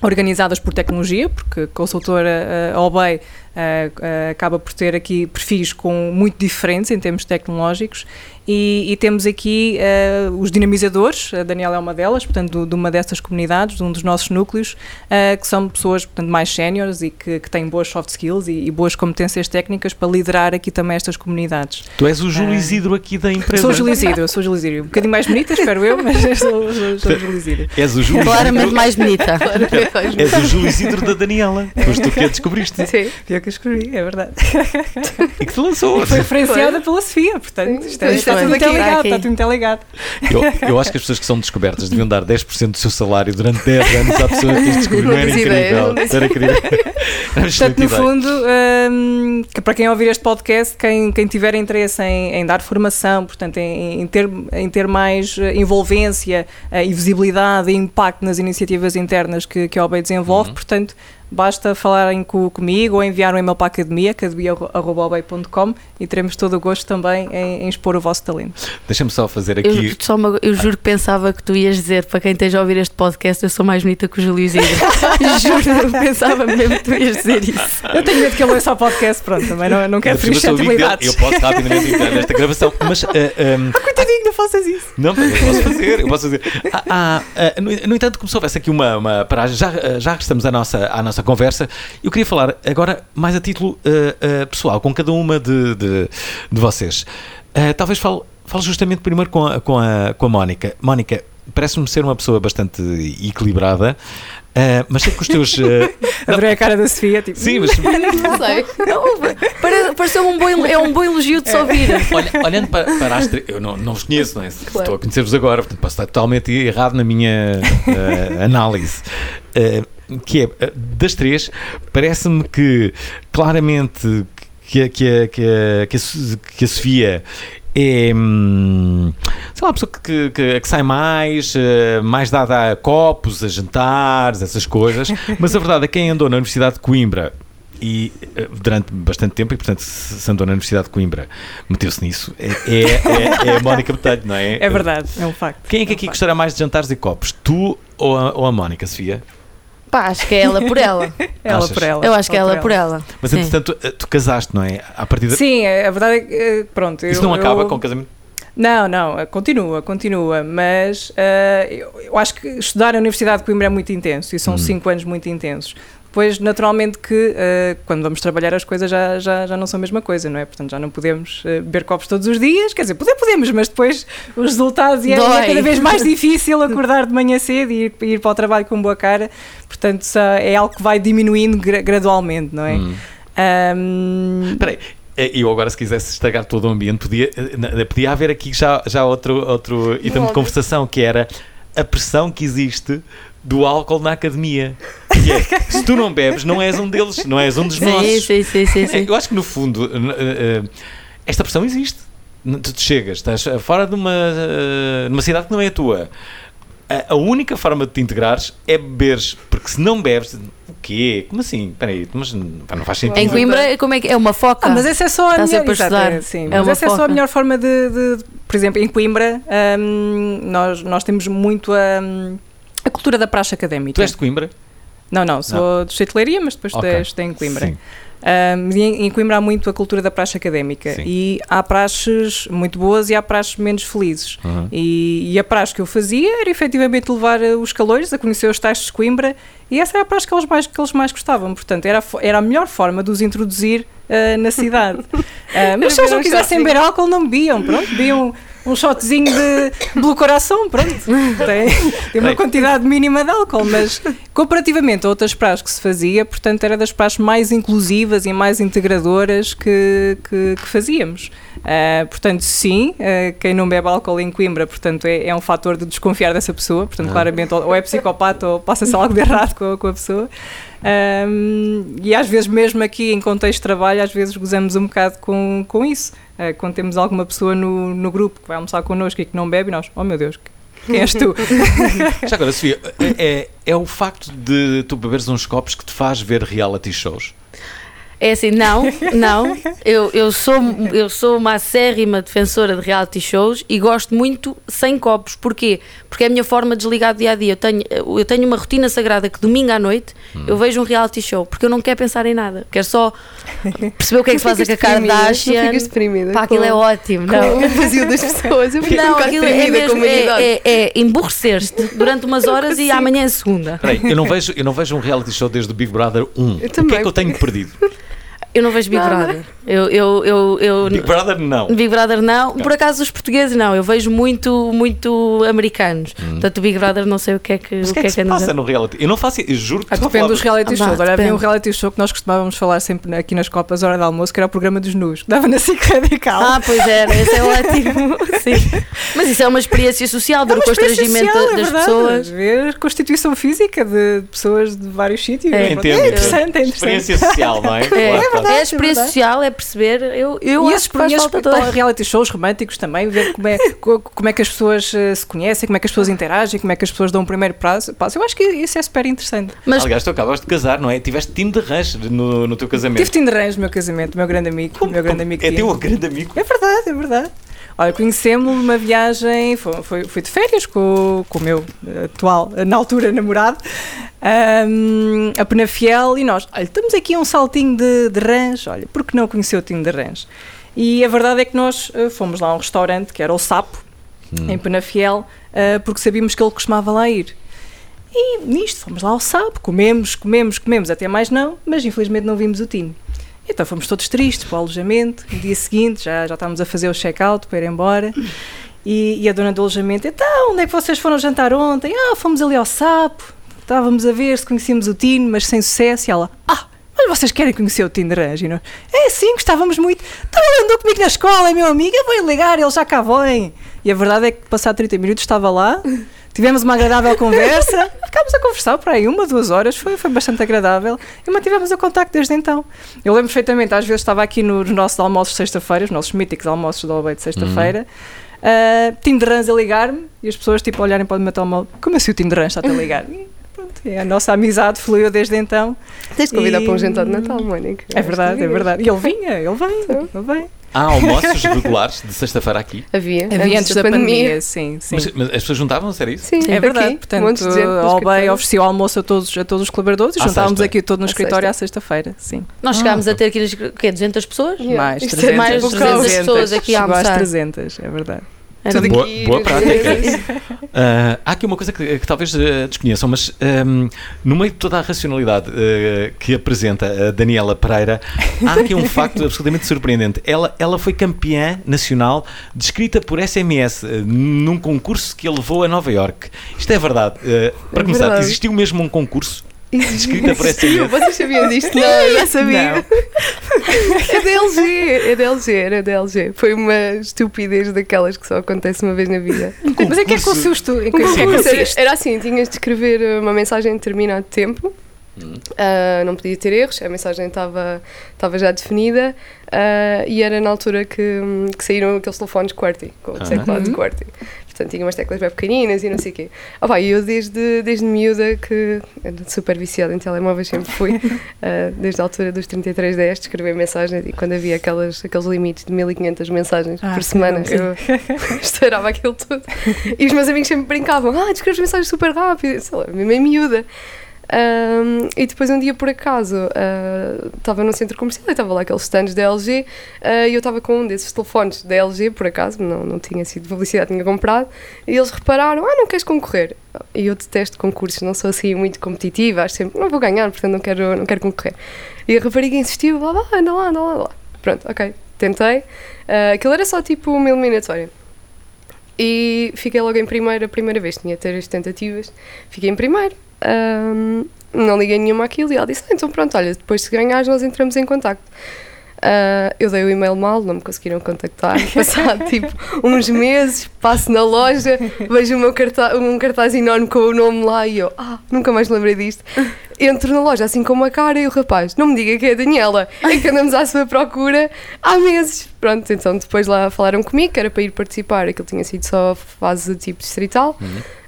organizadas por tecnologia, porque a consultora uh, OBEI uh, acaba por ter aqui perfis com muito diferentes em termos tecnológicos e, e temos aqui uh, os dinamizadores, a Daniela é uma delas, portanto, de, de uma dessas comunidades, de um dos nossos núcleos, uh, que são pessoas portanto, mais séniores e que, que têm boas soft skills e, e boas competências técnicas para liderar aqui também estas comunidades. Tu és o Júlio. Isidro aqui da empresa. Sou Júlio Isidro, eu sou Júlio Isidro, um bocadinho mais bonita, espero eu, mas eu sou, sou, sou Júlio Isidro. És o Júlio Claramente mais bonita. És o Júlio Isidro da Daniela. Foste tu que a descobriste Sim. Pior que eu escrevi, é verdade. e que te lançou. Foi referenciada pela Sofia, portanto, Sim, isto, é- está tudo Aqui. interligado, está tudo interligado. Eu, eu acho que as pessoas que são descobertas deviam dar 10% do seu salário durante 10 anos à pessoa que as descobriu. Era incrível. Era incrível. Portanto, no fundo, hum, que para quem ouvir este podcast, quem, quem tiver interesse em, em dar formação, portanto, em, em ter, em ter mais eh, envolvência eh, e visibilidade e impacto nas iniciativas internas que, que a OBEI desenvolve, Uhum. portanto, basta falarem co- comigo ou enviar um e-mail para a academia, academia.obei.com e teremos todo o gosto também em, em expor o vosso talento. Deixa-me só fazer Eu, aqui. só uma- eu juro que pensava que tu ias dizer, para quem esteja a ouvir este podcast, eu sou mais bonita que o Júlio Isidro. juro, eu pensava mesmo que tu ias dizer isso. Eu tenho medo que ele ouça o podcast, pronto, também não, não quero ferir suscetibilidades. Eu posso rapidamente entrar nesta gravação, mas. ah, ah, Coitadinho, não faças isso. Não, eu posso fazer, eu posso fazer. Ah, ah, ah, no, no entanto, como se houvesse aqui uma, uma paragem, já, ah, já estamos à nossa, à nossa conversa, eu queria falar agora mais a título ah, ah, pessoal, com cada uma de, de, de vocês. Ah, talvez fale, fale justamente primeiro com a, com a, com a Mónica. Mónica, parece-me ser uma pessoa bastante equilibrada, ah, mas sei que os teus. ah, Adorei a cara da Sofia, tipo. sim, mas Não sei. Não, pare- pareceu um bom, é um bom elogio de se ouvir. Olha- olhando para, para as três, eu não, não vos conheço, não é? Claro. Estou a conhecer-vos agora, portanto posso estar totalmente errado na minha eh, análise. Que é, das três, parece-me que claramente que, que, que, a- que, a, que a Sofia é hum, sei lá, a pessoa que, que, que sai mais, eh, mais dada a copos, a jantares, essas coisas, mas a verdade é que quem andou na Universidade de Coimbra e eh, durante bastante tempo, e portanto, se andou na Universidade de Coimbra, meteu-se nisso, é, é, é- é a Mónica Botelho, não é? É verdade, é um facto. Quem é que um aqui facto. gostará mais de jantares e copos? Tu ou a, ou a Mónica, Sofia? Pá, acho que é ela por ela. Ela Achas? por ela. Eu acho que é ela por ela. Mas Sim. entretanto, eh, tu casaste, não é? A partir de... Sim, a verdade é que, eh, pronto. Isso eu- não acaba eu- com o casamento? Não, não, eh, continua, continua, mas eh, eu, eu acho que estudar na Universidade de Coimbra é muito intenso e Hum. são cinco anos muito intensos. Depois, naturalmente, que eh, quando vamos trabalhar as coisas já, já, já não são a mesma coisa, não é? Portanto, já não podemos eh, beber copos todos os dias, quer dizer, poder podemos, mas depois os resultados e é, é cada vez mais difícil acordar de manhã cedo e ir, ir para o trabalho com boa cara, portanto, só é algo que vai diminuindo gra- gradualmente, não é? Hum. Ahm, Espera aí. Eh, Eu agora, se quisesse estragar todo o ambiente, podia, podia haver aqui já, já outro, outro item de conversação, que era a pressão que existe do álcool na academia. Que é, se tu não bebes, não és um deles, não és um dos Sim, nossos. sim, sim, sim, É, sim. Eu acho que no fundo eh, eh, esta pressão existe. Tu te chegas, estás fora de uma, eh, numa cidade que não é a tua. A, única forma de te integrares é beberes, porque se não bebes, o quê? Como assim? Espera aí, mas não faz sentido. Em Coimbra, como é que é? Uma foca? Ah, mas essa é só a melhor, exato, é, sim, É mas essa é só a foca. melhor forma de, de- por exemplo, em Coimbra, hum, nós, nós temos muito a, hum, a cultura da praxe académica. Tu és de Coimbra? Não, não, sou de Chutelaria, mas depois Ok. estudei em Coimbra. Sim. Um, em, em Coimbra há muito a cultura da praxe académica Sim. e há praxes muito boas e há praxes menos felizes. Uhum. E, e a praxe que eu fazia era efetivamente levar eh, os calores a conhecer os taxos de Coimbra e essa era a praxe que eles mais, que eles mais gostavam. Portanto, era, era a melhor forma de os introduzir eh, na cidade. Ah, mas se eles não quisessem beber álcool, não bebiam. Pronto, bebiam um shotzinho de Blue Coração, pronto. Tem, tem uma quantidade mínima de álcool, mas comparativamente a outras praxes que se fazia, portanto, era das praxes mais inclusivas e mais integradoras que, que, que fazíamos. Ah, portanto, sim, ah, quem não bebe álcool em Coimbra, portanto, é, é um fator de desconfiar dessa pessoa, portanto, claramente, ou, é psicopata ou passa-se algo de errado com, com a pessoa. Um, e às vezes, mesmo aqui em contexto de trabalho, às vezes gozamos um bocado com, com isso. Uh, quando temos alguma pessoa no, no grupo que vai almoçar connosco e que não bebe, nós, oh meu Deus, quem és tu? Já agora, Sofia, é, é o facto de tu beberes uns copos que te faz ver reality shows? É assim, não, não. Eu, eu, sou, eu sou uma acérrima defensora de reality shows e gosto muito sem copos. Porquê? Porque é a minha forma de desligar do dia a dia. Eu tenho, eu tenho uma rotina sagrada que domingo à noite hum. eu vejo um reality show porque eu não quero pensar em nada. Quero só perceber o que é que se passa com a Kardashian. Pá, aquilo é ótimo. Não. o vazio das pessoas. Eu fico não, um aquilo é, mesmo, é, é, é emborrecer-te durante umas horas e amanhã é segunda. Peraí, eu não, vejo, eu não vejo um reality show desde o Big Brother 1. Eu o que é que eu tenho perdido? Eu não vejo Big Brother. Eu, eu, eu, eu, Big Brother não. Big Brother não. Por acaso os portugueses não. Eu vejo muito, muito americanos. Hum. Portanto, o Big Brother não sei o que é que, Mas o que, é que, que, é que passa no reality. Eu não faço, eu juro que ah, Depende dos reality shows. Olha, havia um reality show que nós costumávamos falar sempre aqui nas Copas, hora de almoço, que era o programa dos nus, que dava na SIC Radical. Ah, pois era, esse é ótimo. Sim. Mas isso é uma experiência social, do é constrangimento social, é das é pessoas. Ver constituição física de pessoas de vários sítios. É, é interessante, é interessante. Experiência social, não é? É, é, verdade, é a experiência social é perceber. Eu, eu e esses, que esses toda. reality shows românticos também, ver como é, como é que as pessoas uh, se conhecem, como é que as pessoas interagem, como é que as pessoas dão o um primeiro passo. Eu acho que isso é super interessante. Mas, Aliás, tu acabas de casar, não é? Tiveste time de rancho no, no teu casamento. Tive time de rancho no meu casamento, meu grande amigo. Como, meu grande amigo é teu grande amigo? É verdade, é verdade. Olha, conhecemos numa viagem, foi, foi, fui de férias com, com o meu atual, na altura, namorado, um, a Penafiel, e nós, olha, estamos aqui a um saltinho de, de rãs, olha, por que não conheceu o Tinho de Rãs? E a verdade é que nós uh, fomos lá a um restaurante, que era o Sapo, hum. em Penafiel, uh, porque sabíamos que ele costumava lá ir. E nisto, fomos lá ao Sapo, comemos, comemos, comemos, até mais não, mas infelizmente não vimos o Tino. Então fomos todos tristes para o alojamento. No dia seguinte já, já estávamos a fazer o check-out para ir embora. E, e, a dona do alojamento, então, onde é que vocês foram jantar ontem? Ah, fomos ali ao Sapo. Estávamos a ver se conhecíamos o Tino, mas sem sucesso. E ela, ah, mas vocês querem conhecer o Tino Rangino? É sim, gostávamos muito. Então ele andou comigo na escola, é meu amigo, eu vou ligar, ele já cá vem. E a verdade é que, passado 30 minutos, estava lá. Tivemos uma agradável conversa, ficámos a conversar por aí uma, duas horas, foi, foi bastante agradável e mantivemos o contacto desde então. Eu lembro perfeitamente, às vezes estava aqui nos nossos almoços de sexta-feira, os nossos míticos almoços do Albeite de sexta-feira, uhum. uh, Tim de Rãs a ligar-me e as pessoas tipo olharem para o meu telemóvel, como assim o Tim de Rãs está a ligar? pronto, a nossa amizade fluiu desde então. Tens de convidar e... para um jantar de Natal, Mónica. É verdade, é verdade. E ele vinha, ele vem, então. ele vem. Há almoços regulares de sexta-feira aqui? Havia. Havia antes, antes da, da pandemia. pandemia. sim, sim. Mas, mas, as pessoas juntavam-se, era isso? Sim, é verdade. Aqui, Portanto, um a Albay ofereceu almoço a todos, a todos os colaboradores e juntávamos aqui todo no à escritório sexta. à sexta-feira, sim. Nós chegámos ah, a ter aqui, quê, 200 pessoas? Yeah. Mais, 300, é mais 300, 300 pessoas aqui a almoçar. às 300, é verdade. Tudo boa, boa prática. uh, há aqui uma coisa que, que talvez uh, desconheçam, mas um, ehm, no meio de toda a racionalidade uh, que apresenta a Daniela Pereira, há aqui um facto absolutamente surpreendente. Ela, ela foi campeã nacional descrita por SMS num concurso que a levou a Nova York. Isto é verdade. para é começar, verdade. existiu mesmo um concurso Escrita por SMS. Vocês sabiam disto? Não, já sabia. Não. É DLG, é DLG, era DLG. Foi uma estupidez daquelas que só acontece uma vez na vida. Mas é que é que, um é que era assim, tinhas de escrever uma mensagem em determinado tempo. Uh, não podia ter erros, a mensagem estava já definida uh, e era na altura que, que saíram aqueles telefones QWERTY, com o teclado de QWERTY. Portanto, tinha umas teclas bem pequeninas e não sei o quê. Oh, e eu desde, desde miúda, que super viciada em telemóveis sempre fui, uh, desde a altura dos 3310, de escrever mensagens e quando havia aquelas, aqueles limites de 1500 mensagens ah, por semana, sim. eu estourava aquilo tudo. E os meus amigos sempre brincavam, ah, escreves mensagens super rápido, sei lá, meio miúda. Um, e depois um dia por acaso estava uh, no centro comercial e estava lá aqueles stands da LG uh, e eu estava com um desses telefones da LG por acaso, não, não tinha sido publicidade, tinha comprado e eles repararam, ah não queres concorrer? E eu detesto concursos, não sou assim muito competitiva, acho sempre, não vou ganhar, portanto não quero, não quero concorrer. E a rapariga insistiu, lá, lá, anda lá, anda lá, lá. Pronto, ok, tentei. Uh, aquilo era só tipo uma eliminatória. E fiquei logo em primeira, a primeira vez, tinha três tentativas, fiquei em primeiro um, não liguei nenhuma àquilo e ela disse: ah, então pronto, olha, depois se ganhares, nós entramos em contato. Uh, eu dei o e-mail mal, não me conseguiram contactar. Passado tipo uns meses, passo na loja, vejo o meu cartaz, um cartaz enorme com o nome lá e eu, ah, nunca mais lembrei disto. entro na loja assim com uma cara e o rapaz, não me diga que é a Daniela, é que andamos à sua procura há meses. Pronto, então depois lá falaram comigo que era para ir participar, aquilo tinha sido só fase tipo distrital.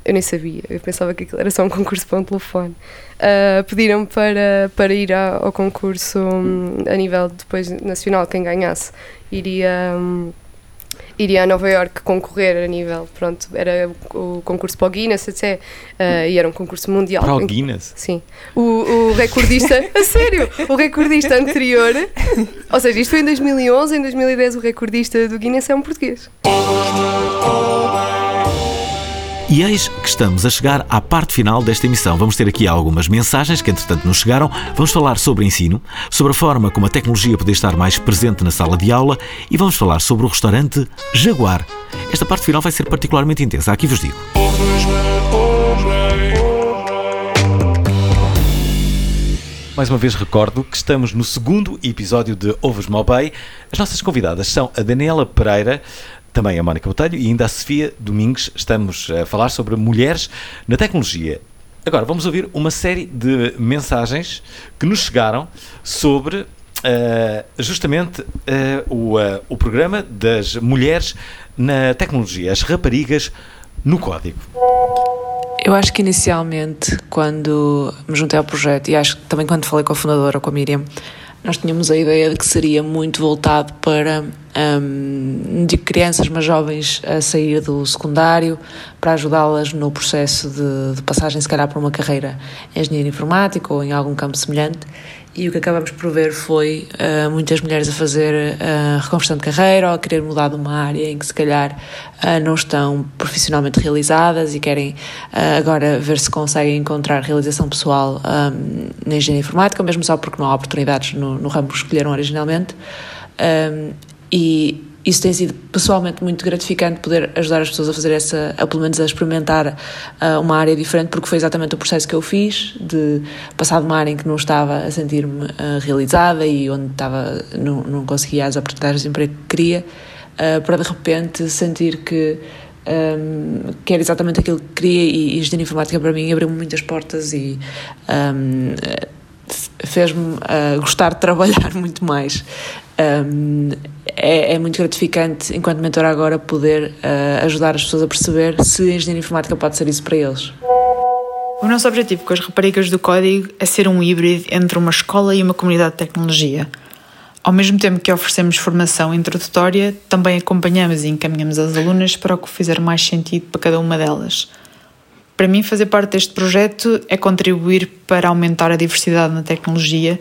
Eu nem sabia, eu pensava que aquilo era só um concurso para um telefone. Uh, Pediram-me para, para ir ao concurso hum, a nível depois nacional, quem ganhasse iria. hum, iria a Nova York concorrer a nível, pronto, era o, concurso para o Guinness, até, uh, e era um concurso mundial. Para o Guinness. Sim. O, o recordista, a sério, o recordista anterior, ou seja, isto foi em 2011, em 2010 o recordista do Guinness é um português. E eis que estamos a chegar à parte final desta emissão. Vamos ter aqui algumas mensagens que, entretanto, nos chegaram. Vamos falar sobre ensino, sobre a forma como a tecnologia pode estar mais presente na sala de aula e vamos falar sobre o restaurante Jaguar. Esta parte final vai ser particularmente intensa, aqui vos digo. Mais uma vez recordo que estamos no segundo episódio de Ovos Mobay. As nossas convidadas são a Daniela Pereira, também a Mónica Botelho e ainda a Sofia Domingues. Estamos a falar sobre mulheres na tecnologia. Agora vamos ouvir uma série de mensagens que nos chegaram sobre eh, justamente eh, o, eh, o programa das mulheres na tecnologia, as raparigas no código. Eu acho que inicialmente, quando me juntei ao projeto, e acho que também quando falei com a fundadora, com a Miriam, nós tínhamos a ideia de que seria muito voltado para, não digo crianças, mas jovens a sair do secundário, para ajudá-las no processo de, de passagem, se calhar, para uma carreira em engenharia informática ou em algum campo semelhante. E o que acabamos por ver foi ah, muitas mulheres a fazer reconversão de carreira ou a querer mudar de uma área em que se calhar ah, não estão profissionalmente realizadas e querem agora ver se conseguem encontrar realização pessoal ah, na engenharia informática, mesmo só porque não há oportunidades no, no ramo que escolheram originalmente. Ah, e isso tem sido pessoalmente muito gratificante poder ajudar as pessoas a fazer essa, a pelo menos a experimentar ah, uma área diferente, porque foi exatamente o processo que eu fiz de passar de uma área em que não estava a sentir-me ah, realizada e onde estava não, não conseguia as oportunidades de emprego que queria, ah, para de repente sentir que um, que era exatamente aquilo que queria e, e engenharia informática para mim abriu-me muitas portas e um, fez-me ah, gostar de trabalhar muito mais. Um, é, é muito gratificante, enquanto mentora agora, poder ah, ajudar as pessoas a perceber se a engenharia informática pode ser isso para eles. O nosso objetivo com as raparigas do código é ser um híbrido entre uma escola e uma comunidade de tecnologia. Ao mesmo tempo que oferecemos formação introdutória, também acompanhamos e encaminhamos as alunas para o que fizer mais sentido para cada uma delas. Para mim, fazer parte deste projeto é contribuir para aumentar a diversidade na tecnologia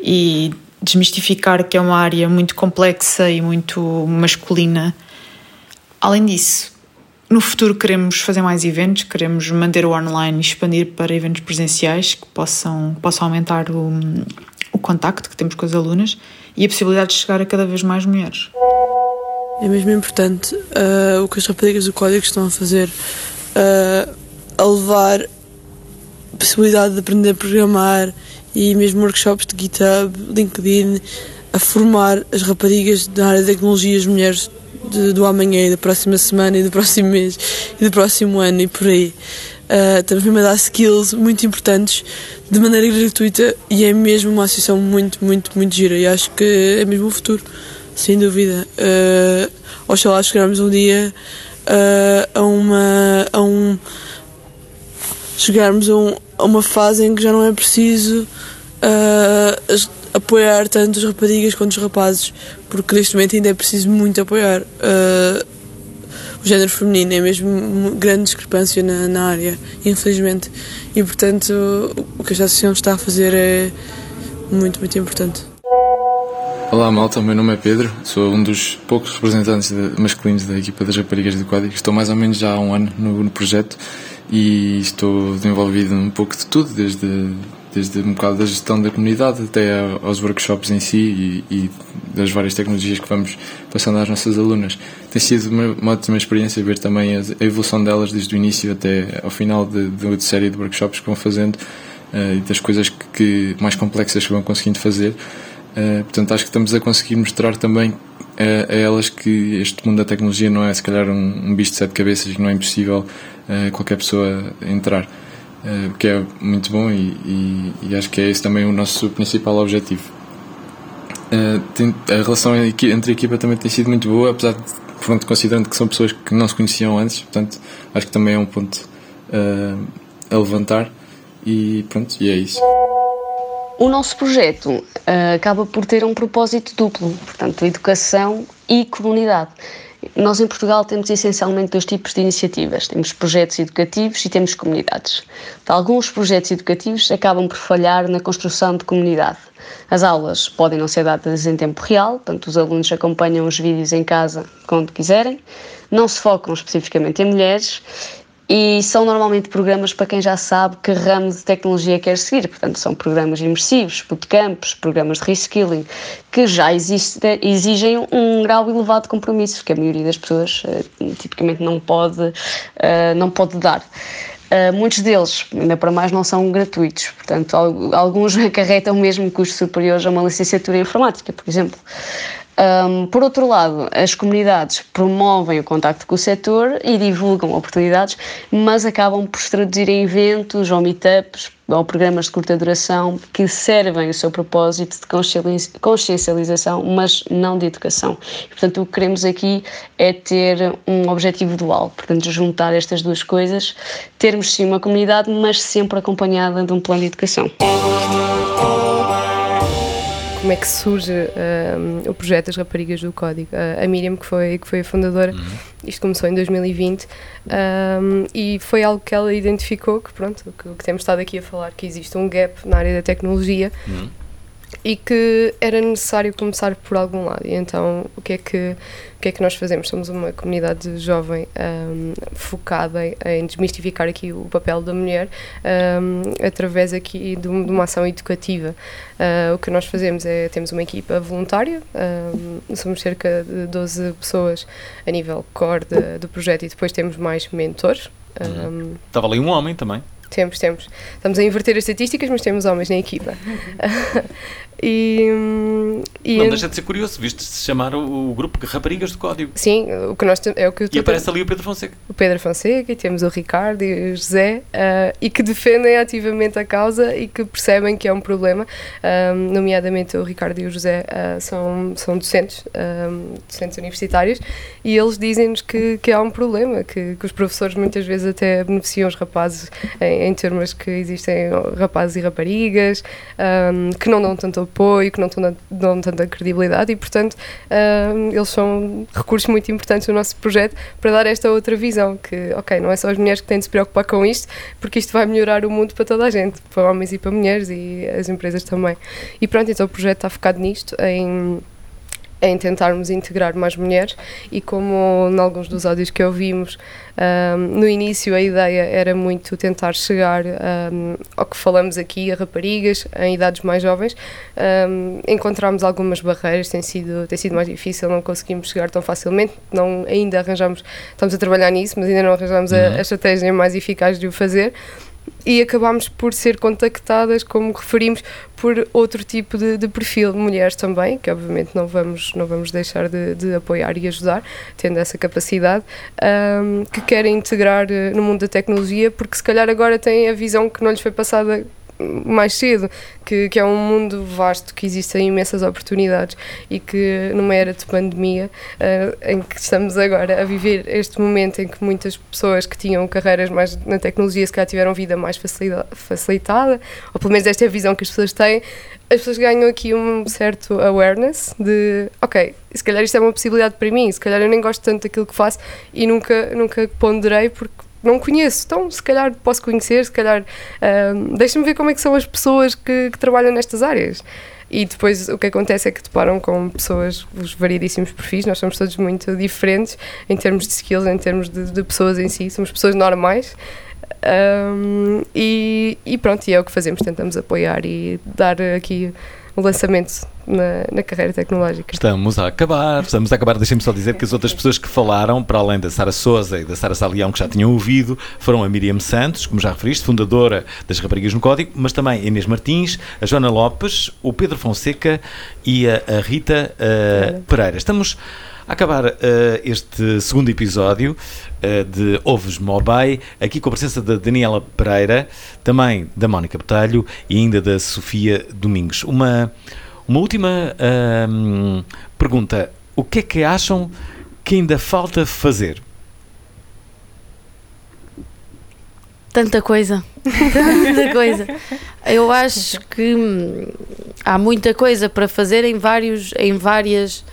e desmistificar que é uma área muito complexa e muito masculina. Além disso, no futuro queremos fazer mais eventos, queremos manter o online e expandir para eventos presenciais que possam, possam aumentar o, o contacto que temos com as alunas e a possibilidade de chegar a cada vez mais mulheres. É mesmo importante ah, o que as raparigas do código estão a fazer, ah, a levar a possibilidade de aprender a programar e mesmo workshops de GitHub, LinkedIn, a formar as raparigas da área de tecnologia, as mulheres de- do amanhã e da próxima semana e do próximo mês e do próximo ano e por aí. Ah, estamos mesmo a dar skills muito importantes de maneira gratuita e é mesmo uma associação muito, muito, muito gira e acho que é mesmo o futuro, sem dúvida. Uh, oxalá chegarmos um dia ah, a uma. A um, chegarmos a, um- a uma fase em que já não é preciso as- apoiar tanto as raparigas quanto os rapazes, porque neste momento ainda é preciso muito apoiar. ah, o género feminino é mesmo grande discrepância na, na área, infelizmente. E portanto, o que esta associação está a fazer é muito, muito importante. Olá malta, o meu nome é Pedro, sou um dos poucos representantes de- masculinos da equipa das raparigas do Código. Estou mais ou menos já há um ano no, no projeto e estou envolvido um pouco de tudo, desde, desde um bocado da gestão da comunidade até aos workshops em si e, e das várias tecnologias que vamos passando às nossas alunas. Tem sido uma, uma ótima experiência ver também a, a evolução delas desde o início até ao final de, de, de série de workshops que vão fazendo eh, e das coisas que, que mais complexas que vão conseguindo fazer. Uh, portanto, acho que estamos a conseguir mostrar também uh, a elas que este mundo da tecnologia não é, se calhar, um, um bicho de sete cabeças e que não é impossível uh, qualquer pessoa entrar. uh, que é muito bom e, e, e, acho que é esse também o nosso principal objetivo. Uh, tem, a relação entre a equipa também tem sido muito boa, apesar de, pronto, considerando que são pessoas que não se conheciam antes, portanto, acho que também é um ponto a levantar e pronto, e é isso. O nosso projeto uh, acaba por ter um propósito duplo, portanto, educação e comunidade. Nós em Portugal temos essencialmente dois tipos de iniciativas: temos projetos educativos e temos comunidades. Alguns projetos educativos acabam por falhar na construção de comunidade. As aulas podem não ser dadas em tempo real, portanto, os alunos acompanham os vídeos em casa quando quiserem, não se focam especificamente em mulheres e são normalmente programas para quem já sabe que ramo de tecnologia quer seguir. Portanto, são programas imersivos, bootcamps, programas de reskilling, que já existe, exigem um grau elevado de compromisso, que a maioria das pessoas uh, tipicamente não pode, uh, não pode dar. Uh, muitos deles, ainda para mais, não são gratuitos, portanto, alguns acarretam mesmo custos superiores a uma licenciatura em informática, por exemplo. Um, por outro lado, as comunidades promovem o contacto com o setor e divulgam oportunidades, mas acabam por se traduzir em eventos ou meetups ou programas de curta duração que servem o seu propósito de consciencialização, mas não de educação. Portanto, o que queremos aqui é ter um objetivo dual, portanto, juntar estas duas coisas, termos sim uma comunidade, mas sempre acompanhada de um plano de educação como é que surge um, o projeto das Raparigas do Código. A Miriam, que foi, que foi a fundadora, uhum. isto começou em 2020 um, e foi algo que ela identificou, que pronto, que, que, temos estado aqui a falar, que existe um gap na área da tecnologia uhum. E que era necessário começar por algum lado. E então, o que é que que é que nós fazemos? Somos uma comunidade jovem um, focada em, em, desmistificar aqui o papel da mulher um, através aqui de, de, uma ação educativa. Uh, o que nós fazemos é, temos uma equipa voluntária, um, somos cerca de 12 pessoas a nível core de, do projeto e depois temos mais mentores. Uhum. Estava ali um homem também. Temos, temos. Estamos a inverter as estatísticas, mas temos homens na equipa. e, e não deixa de ser curioso, visto se chamar o, o, grupo Raparigas do Código. Sim, o que nós é o que E aparece ali o Pedro Fonseca. O Pedro Fonseca, e temos o Ricardo e o José, uh, e que defendem ativamente a causa e que percebem que é um problema. Um, nomeadamente o Ricardo e o José uh, são, são docentes, docentes universitários, e eles dizem-nos que, que há um problema, que, que os professores muitas vezes até beneficiam os rapazes em, em termos que existem rapazes e raparigas, que não dão tanto apoio, que não dão, dão tanta credibilidade e, portanto, um, eles são recursos muito importantes no nosso projeto para dar esta outra visão, que, ok, não é só as mulheres que têm de se preocupar com isto, porque isto vai melhorar o mundo para toda a gente, para homens e para mulheres e as empresas também. E pronto, então o projeto está focado nisto, em em tentarmos integrar mais mulheres e como em alguns dos áudios que ouvimos um, no início a ideia era muito tentar chegar um, ao que falamos aqui a raparigas em idades mais jovens um, encontramos algumas barreiras tem sido tem sido mais difícil não conseguimos chegar tão facilmente não ainda arranjamos estamos a trabalhar nisso mas ainda não arranjamos uhum. a, a estratégia mais eficaz de o fazer e acabámos por ser contactadas, como referimos, por outro tipo de, de, perfil, mulheres também, que obviamente não vamos, não vamos deixar de, de apoiar e ajudar, tendo essa capacidade, um, que querem integrar eh, no mundo da tecnologia, porque se calhar agora têm a visão que não lhes foi passada mais cedo, que, que é um mundo vasto, que existem imensas oportunidades e que numa era de pandemia uh, em que estamos agora a viver este momento em que muitas pessoas que tinham carreiras mais na tecnologia se calhar tiveram vida mais facilitada, ou pelo menos esta é a visão que as pessoas têm, as pessoas ganham aqui um certo awareness de, ok, se calhar isto é uma possibilidade para mim, se calhar eu nem gosto tanto daquilo que faço e nunca, nunca ponderei porque não conheço, então se calhar posso conhecer, se calhar uh, deixa-me ver como é que são as pessoas que, que, trabalham nestas áreas. E depois o que acontece é que deparam com pessoas, os variedíssimos perfis, nós somos todos muito diferentes em termos de skills, em termos de, de pessoas em si, somos pessoas normais. Um, e, e pronto, e é o que fazemos, tentamos apoiar e dar aqui o lançamento na, na, carreira tecnológica. Estamos a acabar, estamos a acabar. Deixem-me só dizer que as outras pessoas que falaram, para além da Sara Souza e da Sara Salião, que já tinham ouvido, foram a Miriam Santos, como já referiste, fundadora das Raparigas no Código, mas também a Inês Martins, a Joana Lopes, o Pedro Fonseca e a, a Rita uh, Pereira. Estamos acabar uh, este segundo episódio uh, de Ovos Mobile, aqui com a presença da Daniela Pereira, também da Mónica Botelho e ainda da Sofia Domingos. Uma, uma última uh, pergunta: o que é que acham que ainda falta fazer? Tanta coisa. Tanta coisa. Eu acho que hum, há muita coisa para fazer em, vários, em várias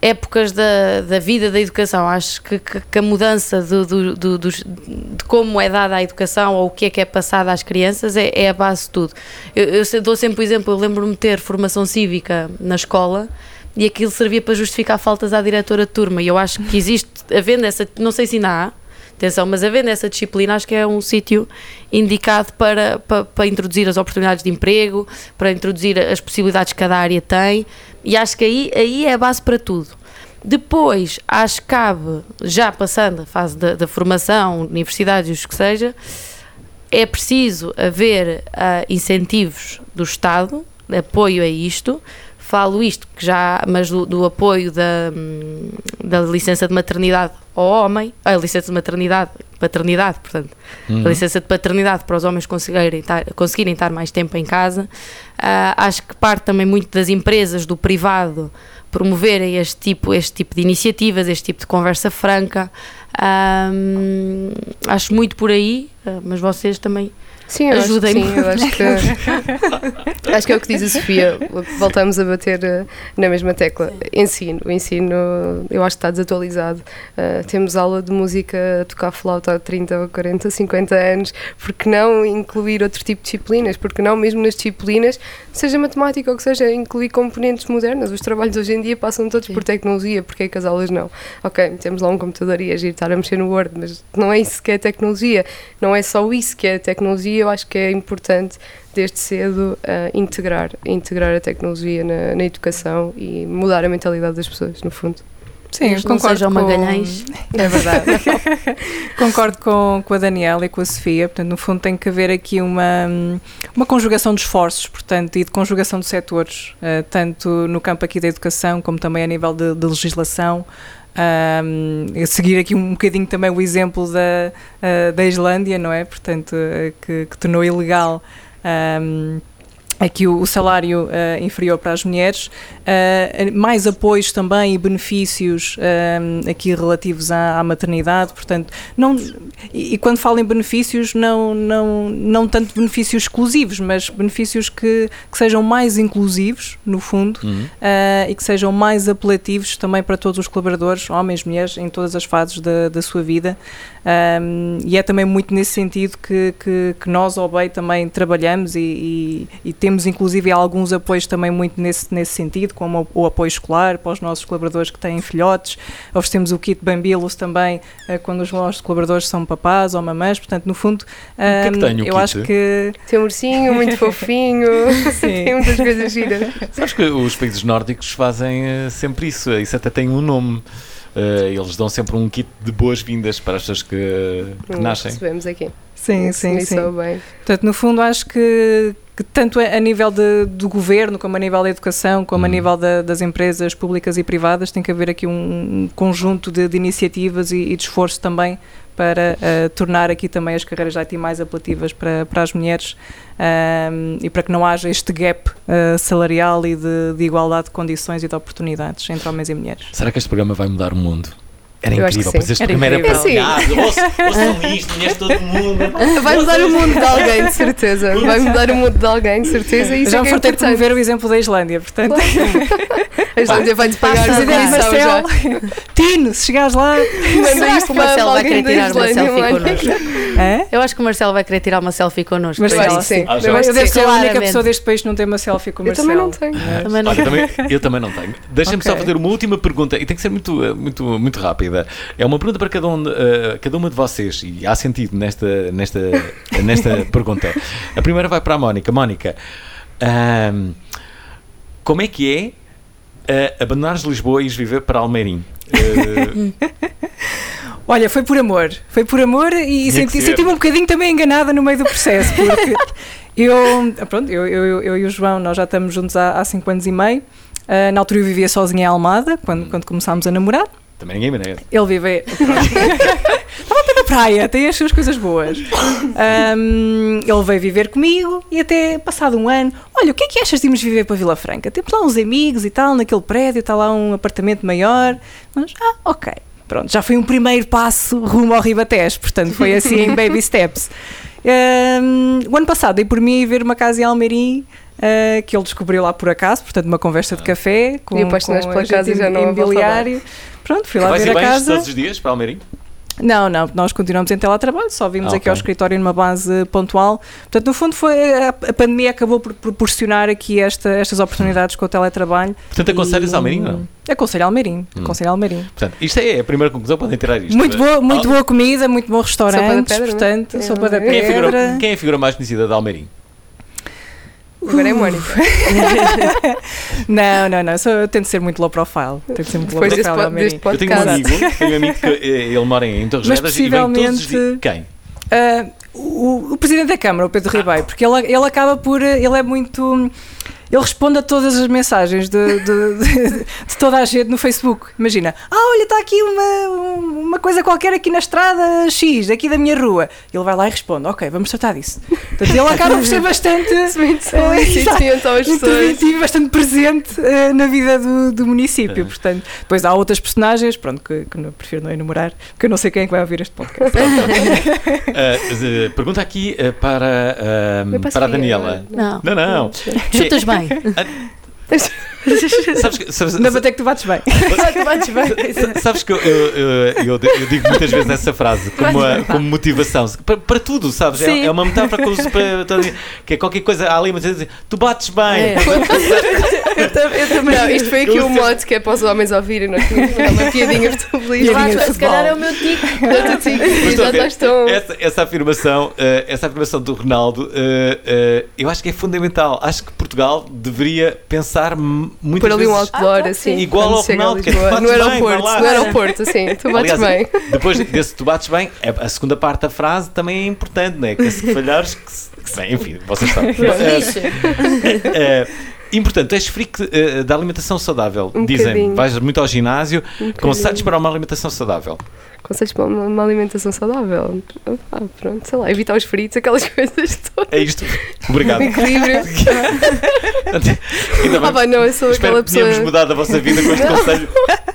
épocas da, da vida da educação. Acho que, que, que a mudança do, do, do, do, de como é dada a educação ou o que é que é passado às crianças é, é a base de tudo. Eu, eu dou sempre o exemplo, eu lembro-me de ter formação cívica na escola e aquilo servia para justificar faltas à diretora de turma. E eu acho que existe, havendo essa, não sei se ainda há, atenção, mas havendo essa disciplina, acho que é um sítio indicado para, para, para, introduzir as oportunidades de emprego, para introduzir as possibilidades que cada área tem, e acho que aí, aí é a base para tudo. Depois, acho que cabe, já passando a fase da, da formação, universidades, o que seja, é preciso haver uh, incentivos do Estado, apoio a isto, falo isto, que já, mas do, do apoio da, hum, da licença de maternidade ao homem, a licença de maternidade, paternidade, portanto, uhum. a licença de paternidade para os homens conseguirem estar, conseguirem estar mais tempo em casa. Uh, acho que parte também muito das empresas, do privado, promoverem este tipo, este tipo de iniciativas, este tipo de conversa franca. Um, acho muito por aí, uh, mas vocês também Sim, Ajudem-me. Sim, eu acho que, acho que é o que diz a Sofia. Voltamos a bater eh, na mesma tecla. Ensino. O ensino, eu acho que está desatualizado. Uh, temos aula de música a tocar flauta há 30, 40, 50 anos. Por que não incluir outro tipo de disciplinas? Por que não, mesmo nas disciplinas, seja matemática ou que seja, incluir componentes modernas? Os trabalhos hoje em dia passam todos Sim. por tecnologia. Porque é que as aulas não? Ok, temos lá um computador e agir, estar a mexer no Word, mas não é isso que é tecnologia. Não é só isso que é tecnologia eu acho que é importante desde cedo uh, integrar, integrar a tecnologia na, na, educação e mudar a mentalidade das pessoas, no fundo. Sim, eu concordo com... Magalhães. É verdade. concordo com, com a Daniela e com a Sofia. Portanto, no fundo tem que haver aqui uma, uma conjugação de esforços, portanto, e de conjugação de setores, uh, tanto no campo aqui da educação como também a nível de, de legislação, um, seguir aqui um bocadinho também o exemplo da, uh, da Islândia, não é? Portanto, uh, que, que tornou ilegal. Um, aqui o, salário uh, inferior para as mulheres, uh, mais apoios também e benefícios uh, aqui relativos à, à, maternidade, portanto, não, e, e, quando falo em benefícios, não, não, não tanto benefícios exclusivos, mas benefícios que, que sejam mais inclusivos, no fundo, uhum. e que sejam mais apelativos também para todos os colaboradores, homens, mulheres, em todas as fases da, da sua vida, um, e é também muito nesse sentido que, que, que nós, ao BEI, também trabalhamos e, e, e, temos inclusive alguns apoios também muito nesse, nesse sentido, como o, o, apoio escolar para os nossos colaboradores que têm filhotes, oferecemos o kit Bambilos também uh, quando os nossos colaboradores são papás ou mamães, portanto, no fundo, um, que é que tem, eu kit? acho que... Tem um ursinho muito fofinho, tem muitas coisas giras. Sabes que os países nórdicos fazem uh, sempre isso, isso até tem um nome. Uh, eles dão sempre um kit de boas-vindas para as pessoas que, que nascem. Recebemos aqui. Sim, sim, sim. Bem. Portanto, no fundo, acho que, que tanto a nível de, do governo, como a nível da educação, como a uhum. nível da, das empresas públicas e privadas, tem que haver aqui um, conjunto de, de iniciativas e, e de esforço também para uh, tornar aqui também as carreiras de IT mais apelativas para, para as mulheres um, e para que não haja este gap uh, salarial e de, de igualdade de condições e de oportunidades entre homens e mulheres. Será que este programa vai mudar o mundo? Era eu incrível, pois este primeiro era para ouçam isto, mulheres todo mundo. Vai mudar o mundo de alguém, de certeza. Vai mudar o mundo de alguém, de certeza. Isso já é vou ter de promover o exemplo da Islândia, portanto. A Islândia vai-te pagar a Marcel. Tino, se chegares lá. Será que o Marcelo vai querer tirar uma selfie connosco? Eu acho que o Marcelo vai querer tirar uma selfie connosco. Marcelo, sim. Ah, eu devo ser a única pessoa deste país que não tem uma selfie com o Marcelo. Eu também não tenho. Eu também não tenho. Deixem-me só fazer uma última pergunta, e tem que ser muito, muito, É uma pergunta para cada, um, uh, cada uma de vocês, e há sentido nesta, nesta, nesta pergunta. A primeira vai para a Mónica. Mónica, um, como é que é uh, abandonares Lisboa e viver para Almeirim? Uh, Olha, foi por amor. Foi por amor e senti-me senti um bocadinho também enganada no meio do processo, porque eu, pronto, eu, eu, eu, e o João, nós já estamos juntos há, há cinco anos e meio. Uh, na altura eu vivia sozinha em Almada, quando, quando começámos a namorar. Também ninguém merece. Ele vive. Estava até na praia, tem as suas coisas boas. Um, ele veio viver comigo e até passado um ano, olha, o que é que achas de irmos viver para Vila Franca? Temos lá uns amigos e tal, naquele prédio, está lá um apartamento maior. Mas, ah, ok. Pronto, já foi um primeiro passo rumo ao Ribatejo, portanto foi assim em baby steps. Um, o ano passado dei por mim ver uma casa em Almeirim uh, que ele descobriu lá por acaso, portanto, uma conversa de café com, E com pela casa e já não imobiliário. Pronto, fui lá Vais ver e a casa. todos os dias para Almeirim? Não, não, nós continuamos em teletrabalho, só vimos Ah, aqui ao ok. escritório numa base pontual. Portanto, no fundo, foi a, a pandemia acabou por proporcionar aqui esta, estas oportunidades com o teletrabalho. Portanto, aconselhas E- Almeirim, não? Aconselho Almeirim, Hum. aconselho Almeirim. Portanto, isto é a primeira conclusão, podem tirar isto. Muito boa, muito Ah, boa comida, muito bom restaurante, pedra, não é? portanto, É, sopa da Quem é, a figura, pedra. quem é a figura mais conhecida de Almeirim? Agora é Mónica. Não, não, não, só, eu tento ser muito low profile. Tento ser muito low Depois deste profile, Almeirim. deste Eu tenho um amigo, tenho um amigo que eh, ele mora em Torres e os dias. possivelmente- Quem? Ah, o, o presidente da Câmara, o Pedro Ribeiro, porque ele, ele acaba por. eh, Ele é muito. Ele responde a todas as mensagens de, de- de- de toda a gente no Facebook. Imagina, ah, olha, está aqui uma, uma coisa qualquer aqui na estrada X, aqui da minha rua. Ele vai lá e responde, ok, vamos tratar disso. Portanto, ele acaba por ser bastante. Muito eh, pessoas. interventivo, bastante presente eh, na vida do, do município. Portanto, depois há outras personagens, pronto, que, que não, prefiro não enumerar, porque eu não sei quem é que vai ouvir este podcast. Eh, pergunta aqui para, posso para a Daniela. Não. Não, não. Chutas bem. 哎 Sabes, que- sabes, Não até que tu bates bem. Bates bem. Sa- Sabes que eu, eu, eu- eu- digo muitas vezes essa frase como, a- como motivação para, para tudo, sabes? É, é uma metáfora que, eu uso para, que é qualquer coisa há ali, mas dizer, tu bates bem. É. Eu tam- eu também. Não, isto foi aqui o sempre- mote que é para os homens ouvirem. Que dar uma piadinha futebolista. De Se calhar é o meu tico. Já estás tão. essa, essa afirmação, eh, essa afirmação do Ronaldo, eh, eh, eu acho que é fundamental. Acho que Portugal deveria pensar muitas Por ali um outdoor, Ah, assim. Igual ao Ronaldo, que é, No bates bem, aeroporto, lá. no aeroporto, assim. Tu bates Aliás, bem. Depois desse tu bates bem, é- a segunda parte da frase também é importante, não é? Que se falhares, que se, que se- bem, enfim, vocês sabem. Eh, eh, Importante, és freak eh, da alimentação saudável. Um Dizem, bocadinho. vais muito ao ginásio, Um conselhos para uma alimentação saudável. Conselhos para uma, uma alimentação saudável. Ah, pronto, sei lá, evitar os fritos, aquelas coisas todas. É isto. Obrigado. Equilíbrio. Ainda bem. Ah, pá, não, eu sou Espero aquela pessoa. mudado a vossa vida com este conselho.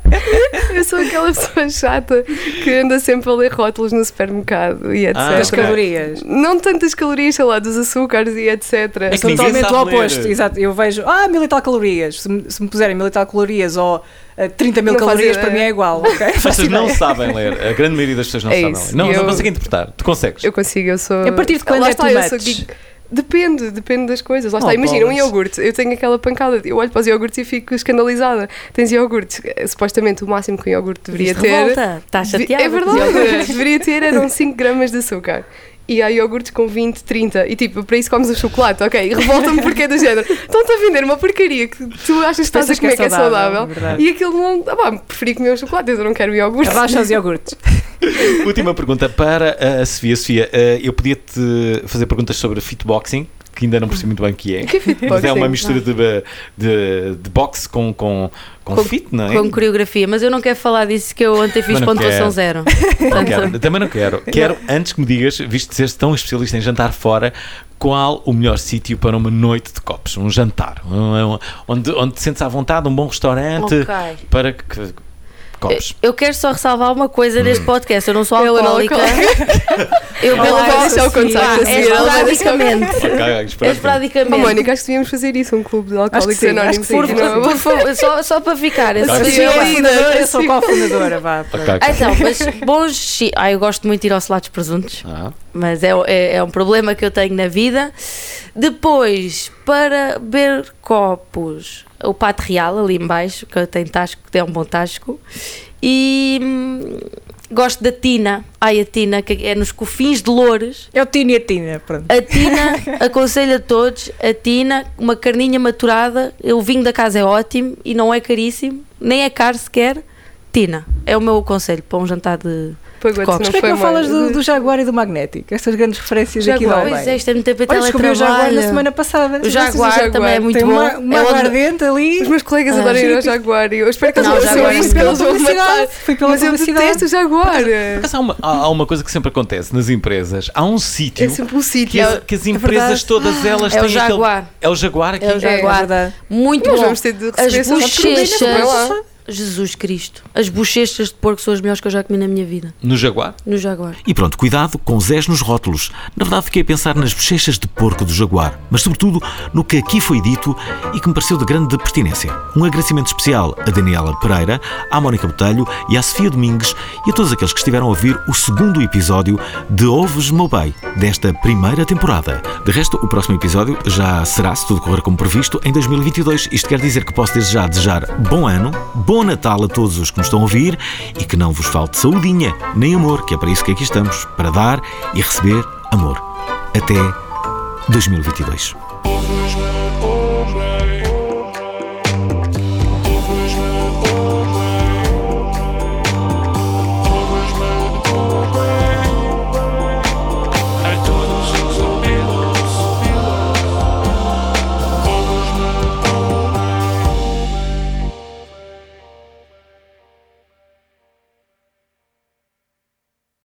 Eu sou aquela pessoa chata que anda sempre a ler rótulos no supermercado e etc. Ah, As calorias. Não tantas calorias, sei lá, dos açúcares e etc. É totalmente o oposto, exato. Eu vejo, ah, mil e tal calorias. Se me, se me puserem mil e tal calorias ou ah, 30 mil Não faz calorias, para mim é igual. ok? As pessoas não sabem ler. A grande maioria das pessoas não É sabem isso. ler. Não, E não eu- conseguem interpretar. Tu consegues. Eu consigo, eu sou. A partir de quando Lá é está, eu much? geek. Depende, depende das coisas. Lá está, Oh, imagina, um iogurte. Eu tenho aquela pancada. Eu olho para os iogurtes e fico escandalizada. Tens iogurtes. eh, Supostamente o máximo que um iogurte deveria Isto ter. revolta. Estás chateada É verdade. deveria ter eram 5 gramas de açúcar. E há iogurtes com 20, 30. E tipo, para isso comes o chocolate, ok? E revolta-me porque é do género. Estão-te a vender uma porcaria que tu achas que estás a que é comer que é saudável, saudável. verdade. e aquilo não. Ah, pá, preferi comer o chocolate, eu não quero iogurte. Abaixa os iogurtes. Última pergunta para a Sofia. Sofia, eh, eu podia-te fazer perguntas sobre fitboxing, que ainda não percebi muito bem o que é. Que? Mas é uma mistura de, de, de boxe com, com, com, Com- fit, não é? Com coreografia, mas eu não quero falar disso que eu ontem fiz pontuação quero. zero. Não quero, também não quero. Quero, antes que me digas, visto de seres tão especialista em jantar fora, qual o melhor sítio para uma noite de copos? Um jantar? Um- um- onde, onde te sentes à vontade, um bom restaurante Ok. para que. Copos. Eu quero só ressalvar uma coisa neste podcast. Eu não sou Ela não é alcoólica. Eu Ela vai deixar o contacto Ah, a seguir, é ela vai deixar o É esporadicamente. Oh, Mónica, acho que devíamos fazer isso, um clube de alcoólicos anónimos. Por, é? por favor, só, só para ficar. Eu, sou cofundadora, vá. Então, mas bons. Ah, eu gosto muito de ir ao Salados Presuntos. Ah, Mas é, é, é um problema que eu tenho na vida. Depois, para beber copos, o Pato Real, ali embaixo, que tem tasco, que é um bom tasco. E hum, gosto da Tina. Ai, a Tina, que é nos cofins de Loures. É o Tino e a Tina, pronto. A Tina, aconselho a todos, a Tina, uma carninha maturada, o vinho da casa é ótimo e não é caríssimo, nem é caro sequer. Tina, é o meu conselho para um jantar de, Pagote Mas não como é que não falas do, do Jaguar e do Magnético? Estas grandes referências aqui Jaguar. da Pois é, isto é muito para Olha, descobri o Jaguar na semana passada. O Jaguar, Jaguar? também é muito Tem bom. uma, uma É aguardente ali. Os meus colegas Ah. adoram ir ao. Jaguar e eu espero que eles Não, ouçam Jaguar isso, é que eles vão matar. Foi pela Mas eu detesto o Jaguar. Mas há uma, há uma coisa que sempre acontece nas empresas. Há um sítio É sempre um sítio. que, as, que as empresas todas elas É o têm aquele- Jaguar. É o Jaguar aqui. É o Jaguar. verdade. Muito bom. vamos ter de As bochechas. Jesus Cristo. As bochechas de porco são as melhores que eu já comi na minha vida. No Jaguar. No Jaguar. E pronto, cuidado com os Zés nos rótulos. Na verdade, fiquei a pensar nas bochechas de porco do Jaguar, mas sobretudo no que aqui foi dito e que me pareceu de grande pertinência. Um agradecimento especial a Daniela Pereira, à Mónica Botelho e à Sofia Domingues e a todos aqueles que estiveram a ouvir o segundo episódio de Ovos Mobay desta primeira temporada. De resto, o próximo episódio já será, se tudo correr como previsto, em 2022. Isto quer dizer que posso desde já desejar bom ano, bom Natal a todos os que nos estão a ouvir e que não vos falte saudinha nem amor, que é para isso que aqui estamos, para dar e receber amor. Até 2022. Ovos